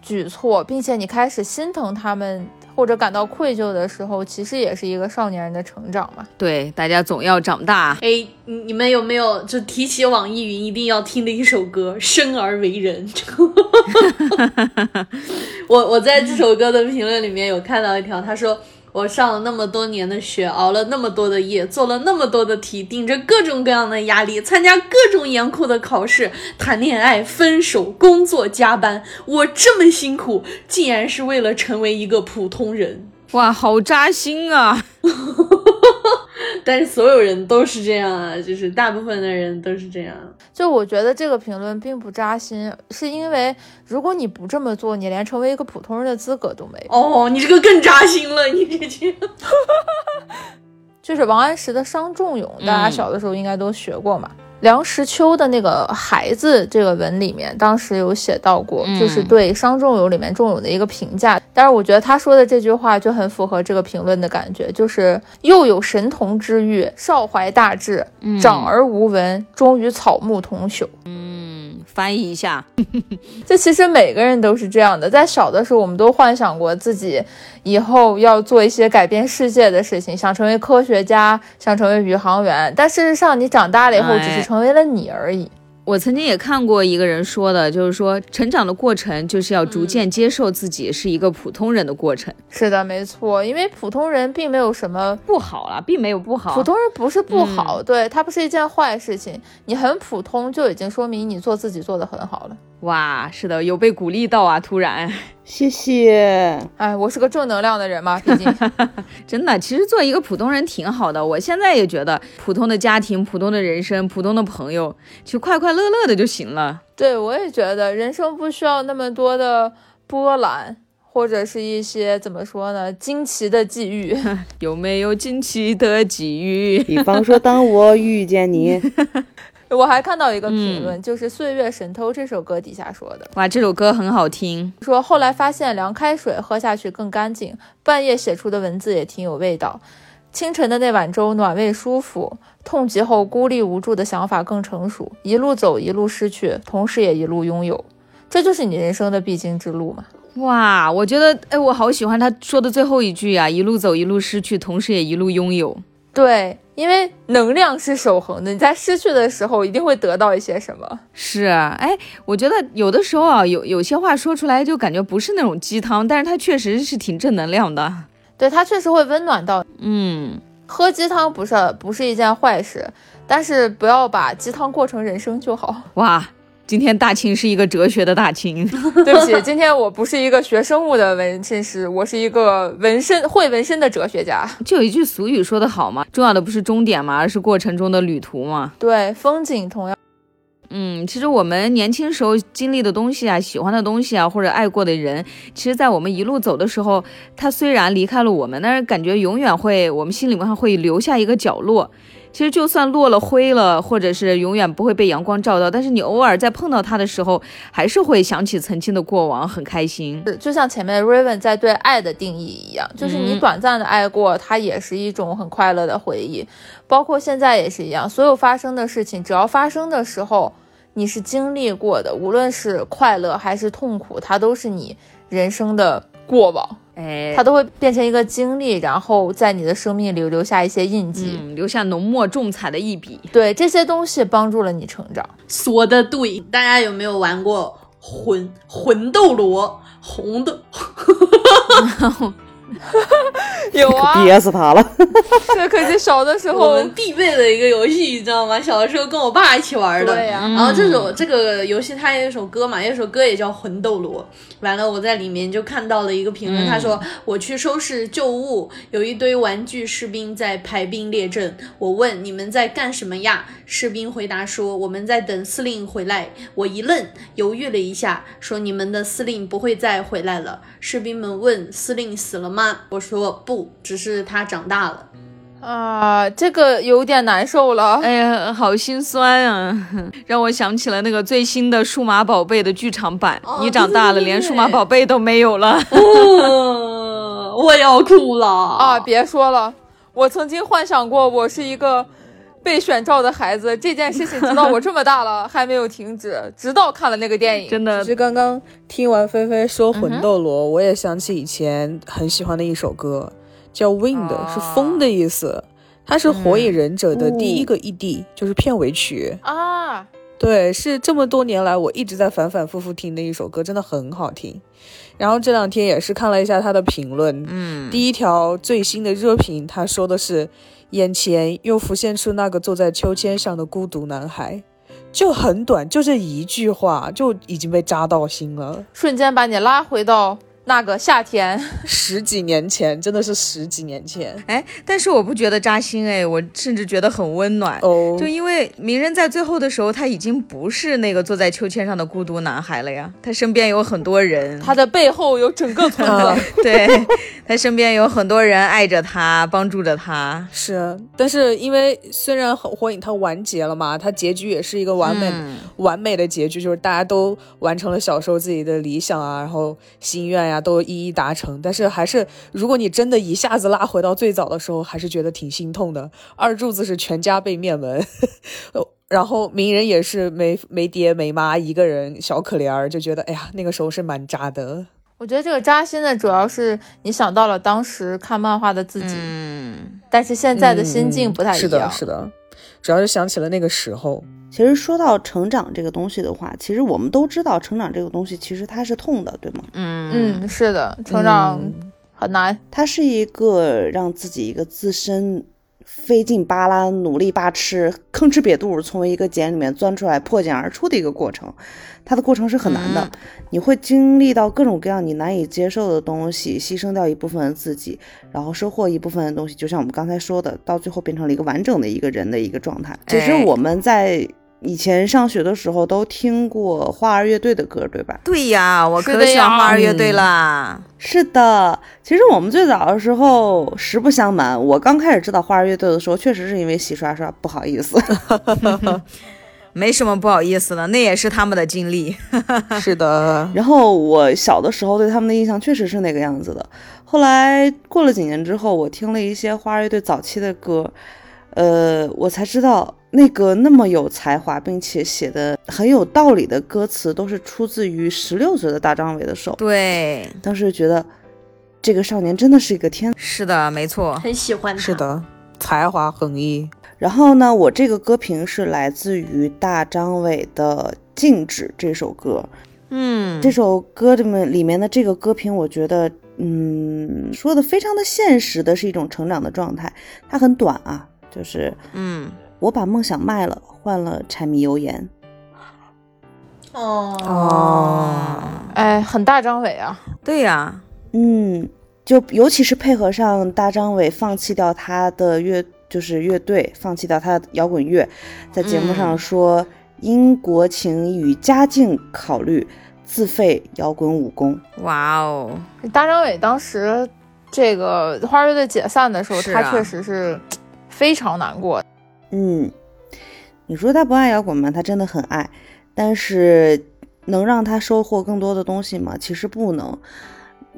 举措，并且你开始心疼他们或者感到愧疚的时候，其实也是一个少年人的成长嘛。对，大家总要长大。哎，你你们有没有就提起网易云一定要听的一首歌《生而为人》？我我在这首歌的评论里面有看到一条，他说。我上了那么多年的学，熬了那么多的夜，做了那么多的题，顶着各种各样的压力，参加各种严酷的考试，谈恋爱、分手、工作、加班，我这么辛苦，竟然是为了成为一个普通人。哇，好扎心啊！但是所有人都是这样啊，就是大部分的人都是这样。就我觉得这个评论并不扎心，是因为如果你不这么做，你连成为一个普通人的资格都没有。哦，你这个更扎心了，你这句。就是王安石的《伤仲永》，大家嗯小的时候应该都学过嘛。梁实秋的那个孩子这个文里面，当时有写到过，嗯就是对《伤仲永》里面仲永的一个评价。但是我觉得他说的这句话就很符合这个评论的感觉，就是又有神童之誉，少怀大志，长而无闻，终与草木同朽。嗯，翻译一下，这其实每个人都是这样的，在小的时候，我们都幻想过自己以后要做一些改变世界的事情，想成为科学家，想成为宇航员。但事实上，你长大了以后，哎只是成为了你而已。我曾经也看过一个人说的，就是说成长的过程就是要逐渐接受自己是一个普通人的过程。是的，没错，因为普通人并没有什么不好啊，并没有不好。普通人不是不好，对他不是一件坏事情。你很普通就已经说明你做自己做得很好了。哇，是的，有被鼓励到啊！突然，谢谢。哎，我是个正能量的人嘛，毕竟 真的，其实做一个普通人挺好的。我现在也觉得，普通的家庭、普通的人生、普通的朋友，就快快乐乐的就行了。对，我也觉得人生不需要那么多的波澜，或者是一些怎么说呢，惊奇的际遇。有没有惊奇的际遇？比方说，当我遇见你。我还看到一个评论，就是《岁月神偷》这首歌底下说的，哇，这首歌很好听。说后来发现凉开水喝下去更干净，半夜写出的文字也挺有味道。清晨的那碗粥暖胃舒服，痛极后孤立无助的想法更成熟。一路走一路失去，同时也一路拥有，这就是你人生的必经之路嘛。哇，我觉得，哎，我好喜欢他说的最后一句呀，一路走一路失去，同时也一路拥有。对。因为能量是守恒的，你在失去的时候一定会得到一些什么。是，哎，我觉得有的时候啊，有有些话说出来就感觉不是那种鸡汤，但是它确实是挺正能量的。对，它确实会温暖到。嗯，喝鸡汤不是不是一件坏事，但是不要把鸡汤过成人生就好。哇。今天大清是一个哲学的大清，对不起，今天我不是一个学生物的纹身师，我是一个纹身会纹身的哲学家。就有一句俗语说得好嘛，重要的不是终点嘛，而是过程中的旅途嘛。对，风景同样。嗯，其实我们年轻时候经历的东西啊，喜欢的东西啊，或者爱过的人，其实，在我们一路走的时候，他虽然离开了我们，但是感觉永远会，我们心里面会留下一个角落。其实就算落了灰了，或者是永远不会被阳光照到，但是你偶尔在碰到它的时候，还是会想起曾经的过往，很开心。就像前面 Raven 在对爱的定义一样，就是你短暂的爱过，它也是一种很快乐的回忆。包括现在也是一样，所有发生的事情，只要发生的时候你是经历过的，无论是快乐还是痛苦，它都是你人生的过往。哎，它都会变成一个经历，然后在你的生命里留下一些印记，留下浓墨重彩的一笔。对，这些东西帮助了你成长。说的对，大家有没有玩过魂魂斗罗？红的。有啊，憋死他了。这可是小的时候我们必备的一个游戏，你知道吗？小的时候跟我爸一起玩的。对呀。然后这首这个游戏它有一首歌嘛，有一首歌也叫《魂斗罗》。完了，我在里面就看到了一个评论，他说：“我去收拾旧物，有一堆玩具士兵在排兵列阵。我问你们在干什么呀？士兵回答说：我们在等司令回来。我一愣，犹豫了一下，说：你们的司令不会再回来了。士兵们问：司令死了吗？我说。不只是他长大了啊，这个有点难受了。哎呀，好心酸啊，让我想起了那个最新的数码宝贝的剧场版。你长大了，连数码宝贝都没有了，我要哭了啊！别说了，我曾经幻想过我是一个被选召的孩子，这件事情直到我这么大了还没有停止，直到看了那个电影。真的，其实刚刚听完菲菲说《魂斗罗》，我也想起以前很喜欢的一首歌。叫 Wind 是风的意思，它是火影忍者的第一个 ED，就是片尾曲啊。对，是这么多年来我一直在反反复复听的一首歌，真的很好听。然后这两天也是看了一下他的评论，嗯，第一条最新的热评，他说的是眼前又浮现出那个坐在秋千上的孤独男孩，就很短，就这一句话就已经被扎到心了，瞬间把你拉回到。那个夏天，十几年前，真的是十几年前。哎，但是我不觉得扎心，哎，我甚至觉得很温暖。哦，就因为鸣人在最后的时候，他已经不是那个坐在秋千上的孤独男孩了呀，他身边有很多人，他的背后有整个村子，对他身边有很多人爱着他，帮助着他。是，但是因为虽然火影它完结了嘛，它结局也是一个完美完美的结局，就是大家都完成了小时候自己的理想啊，然后心愿呀。都一一达成，但是还是，如果你真的一下子拉回到最早的时候，还是觉得挺心痛的。二柱子是全家被灭门，然后鸣人也是没没爹没妈一个人，小可怜儿，就觉得哎呀，那个时候是蛮渣的。我觉得这个扎心的主要是你想到了当时看漫画的自己，嗯，但是现在的心境不太一样。是的，是的，主要是想起了那个时候。其实说到成长这个东西的话，其实我们都知道，成长这个东西其实它是痛的，对吗？嗯嗯，是的，成长很难。它是一个让自己一个自身费劲巴拉、努力八吃、吭哧瘪肚从一个茧里面钻出来、破茧而出的一个过程。它的过程是很难的，你会经历到各种各样你难以接受的东西，牺牲掉一部分自己，然后收获一部分的东西。就像我们刚才说的，到最后变成了一个完整的一个人的一个状态。其实哎我们在以前上学的时候都听过花儿乐队的歌，对吧？对呀，我可喜欢花儿乐队啦。是的，其实我们最早的时候，实不相瞒，我刚开始知道花儿乐队的时候，确实是因为洗刷刷，不好意思。没什么不好意思的，那也是他们的经历。是的，然后我小的时候对他们的印象确实是那个样子的。后来过了几年之后，我听了一些花儿乐队早期的歌，呃，我才知道那个那么有才华并且写的很有道理的歌词，都是出自于十六岁的大张伟的手。对，当时觉得这个少年真的是一个天是的，没错。很喜欢他。是，的，才华横溢。然后呢，我这个歌评是来自于大张伟的《静止》这首歌。嗯，这首歌里面里面的这个歌评，我觉得，嗯，说的非常的现实的是一种成长的状态。它很短啊，就是嗯，我把梦想卖了，换了柴米油盐。哦，哦，哎，很大张伟啊，对呀，嗯，就尤其是配合上大张伟放弃掉他的乐，就是乐队，放弃掉他的摇滚乐，在节目上说、因国情与家境考虑，自费摇滚武功。哇哦，大张伟当时这个花儿乐队解散的时候，啊他确实是 非常难过。嗯，你说他不爱摇滚吗？他真的很爱，但是能让他收获更多的东西吗？其实不能。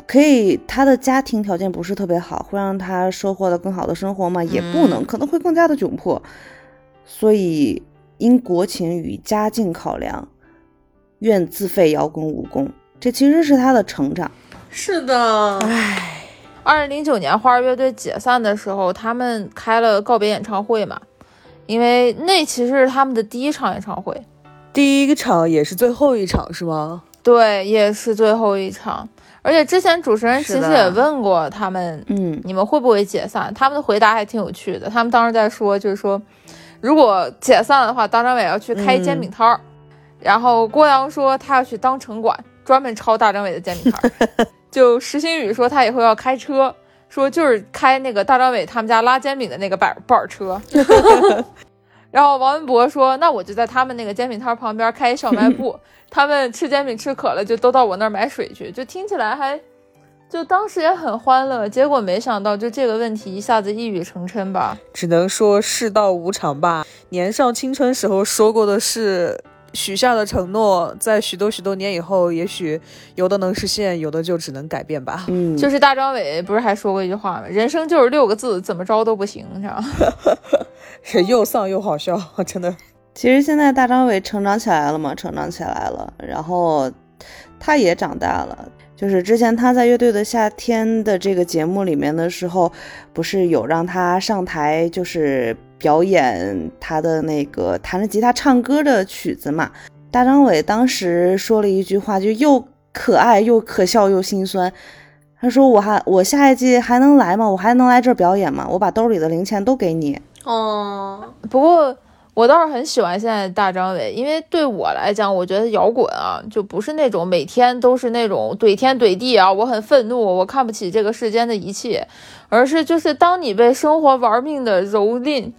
可以，他的家庭条件不是特别好，会让他收获的更好的生活吗？也不能，嗯可能会更加的窘迫。所以，因国情与家境考量，愿自废摇滚武功。这其实是他的成长。是的，二零零九年花儿乐队解散的时候，他们开了告别演唱会嘛，因为那其实是他们的第一场演唱会，第一个场也是最后一场是吗？对，也是最后一场。而且之前主持人其实也问过他们，嗯你们会不会解散？他们的回答还挺有趣的。他们当时在说，就是说，如果解散了的话，大张伟要去开煎饼摊儿，然后郭阳说他要去当城管，专门抄大张伟的煎饼摊儿。就石新宇说他以后要开车，说就是开那个大张伟他们家拉煎饼的那个板板车。然后王文博说：“那我就在他们那个煎饼摊儿旁边开一小卖部，他们吃煎饼吃渴了就都到我那儿买水去，就听起来还，就当时也很欢乐。结果没想到，就这个问题一下子一语成谶吧。只能说世道无常吧。年少青春时候说过的事，许下的承诺，在许多许多年以后，也许有的能实现，有的就只能改变吧。嗯，就是大张伟不是还说过一句话吗？人生就是六个字，怎么着都不行，是吧？是又丧又好笑，真的。其实现在大张伟成长起来了嘛，成长起来了，然后他也长大了。就是之前他在乐队的夏天的这个节目里面的时候，不是有让他上台就是表演他的那个弹着吉他唱歌的曲子嘛。大张伟当时说了一句话，就又可爱又可笑又心酸。他说：“我还我下一季还能来吗？我还能来这儿表演吗？我把兜里的零钱都给你。”哦，不过我倒是很喜欢现在大张伟，因为对我来讲，我觉得摇滚啊，就不是那种每天都是那种怼天怼地啊，我很愤怒，我看不起这个世间的一切，而是就是当你被生活玩命的蹂躏、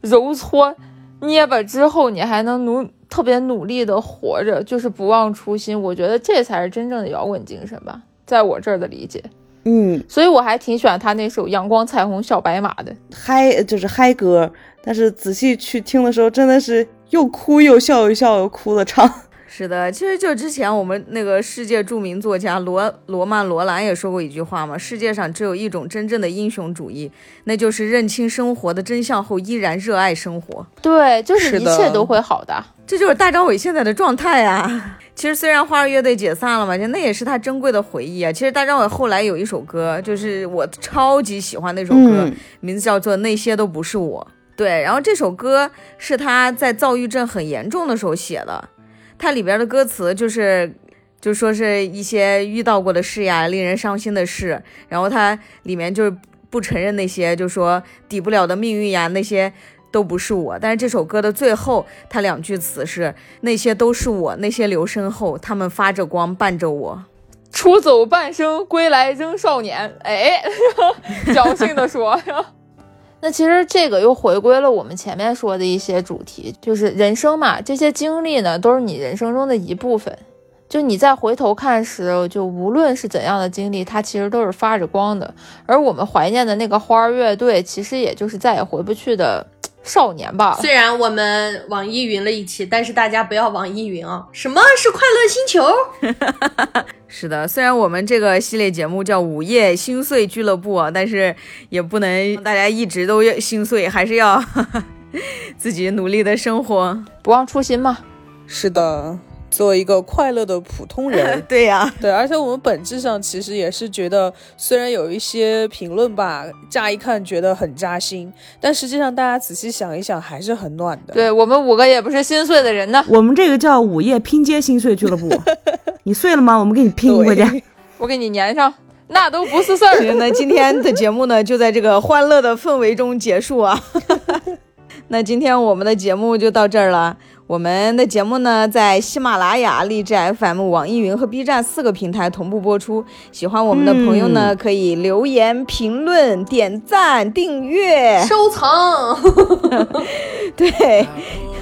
揉搓、捏巴之后，你还能努特别努力的活着，就是不忘初心。我觉得这才是真正的摇滚精神吧，在我这儿的理解。嗯，所以我还挺喜欢他那首《阳光彩虹小白马》的。嗨，就是嗨歌，但是仔细去听的时候，真的是又哭又笑，又笑又哭的唱。是的，其实就之前我们那个世界著名作家罗罗曼·罗兰也说过一句话嘛：世界上只有一种真正的英雄主义，那就是认清生活的真相后依然热爱生活。对，就是一切都会好的。这就是大张伟现在的状态啊！其实虽然花儿乐队解散了嘛，那也是他珍贵的回忆啊。其实大张伟后来有一首歌，就是我超级喜欢那首歌，嗯名字叫做《那些都不是我》。对，然后这首歌是他在躁郁症很严重的时候写的，它里边的歌词就是就说是一些遇到过的事呀，令人伤心的事，然后它里面就是不承认那些，就说抵不了的命运呀，那些都不是我。但是这首歌的最后，它两句词是那些都是我，那些留身后，他们发着光伴着我。出走半生，归来仍少年。哎，侥幸的说。那其实这个又回归了我们前面说的一些主题，就是人生嘛，这些经历呢都是你人生中的一部分。就你再回头看时，就无论是怎样的经历，它其实都是发着光的。而我们怀念的那个花儿乐队，其实也就是再也回不去的少年吧。虽然我们网易云了一期，但是大家不要网易云啊！什么是快乐星球？是的，虽然我们这个系列节目叫《午夜心碎俱乐部》，但是也不能大家一直都心碎，还是要 自己努力的生活，不忘初心嘛。是的。做一个快乐的普通人，对呀，对，而且我们本质上其实也是觉得，虽然有一些评论吧，乍一看觉得很扎心，但实际上大家仔细想一想，还是很暖的。对我们五个也不是心碎的人呢，我们这个叫午夜拼接心碎俱乐部，你碎了吗？我们给你拼回去，我给你粘上，那都不是事儿。那今天的节目呢，就在这个欢乐的氛围中结束啊。那今天我们的节目就到这儿了。我们的节目呢，在喜马拉雅、荔枝 FM、网易云和 B 站四个平台同步播出。喜欢我们的朋友呢，可以留言、评论、点赞、订阅、收藏。对。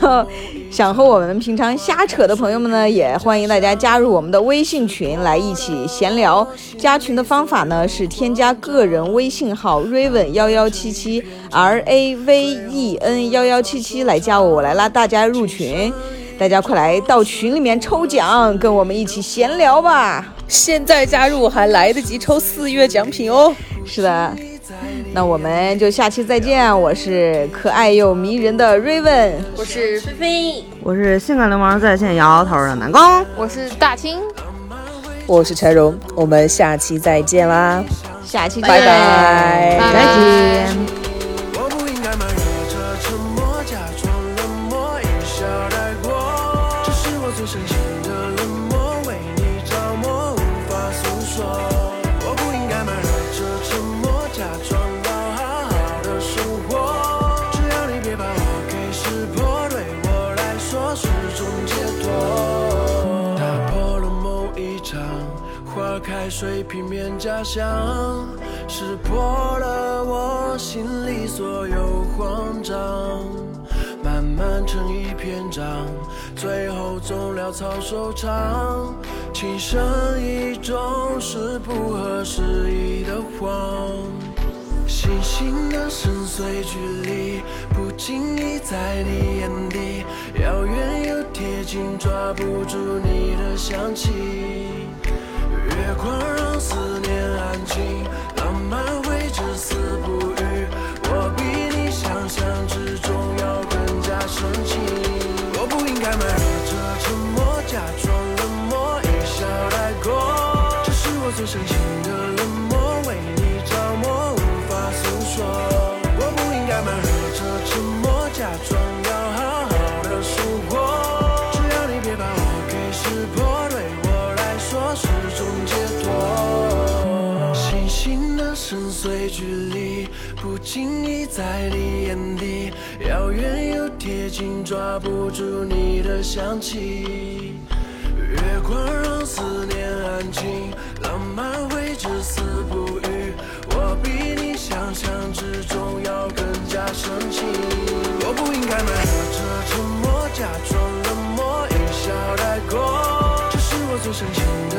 想和我们平常瞎扯的朋友们呢，也欢迎大家加入我们的微信群来一起闲聊。加群的方法呢是添加个人微信号 raven 幺幺七七 r a v e n 幺幺七七来加我，我来拉大家入群。大家快来到群里面抽奖，跟我们一起闲聊吧！现在加入还来得及抽四月奖品哦。是的。那我们就下期再见。我是可爱又迷人的 Raven，我是菲菲，我是性感流氓在线摇摇头的南宫，我是大青，我是陈荣。我们下期再见啦！下期拜拜，再见。平面假象，识破了我心里所有慌张，慢慢成一篇章，最后总潦草收场。情深意重是不合时宜的谎，星星的深邃距离，不经意在你眼底，遥远又贴近，抓不住你的香气。月光让思念安静，浪漫会至死不渝。我比你想象之中要更加深情。我不应该埋没着沉默，假装冷漠，一笑带过。这是我最深情在你眼底，遥远又贴近，抓不住你的香气。月光让思念安静，浪漫会至死不渝。我比你想象之中要更加深情。我不应该埋没着沉默，假装冷漠，一笑带过。这是我最深情的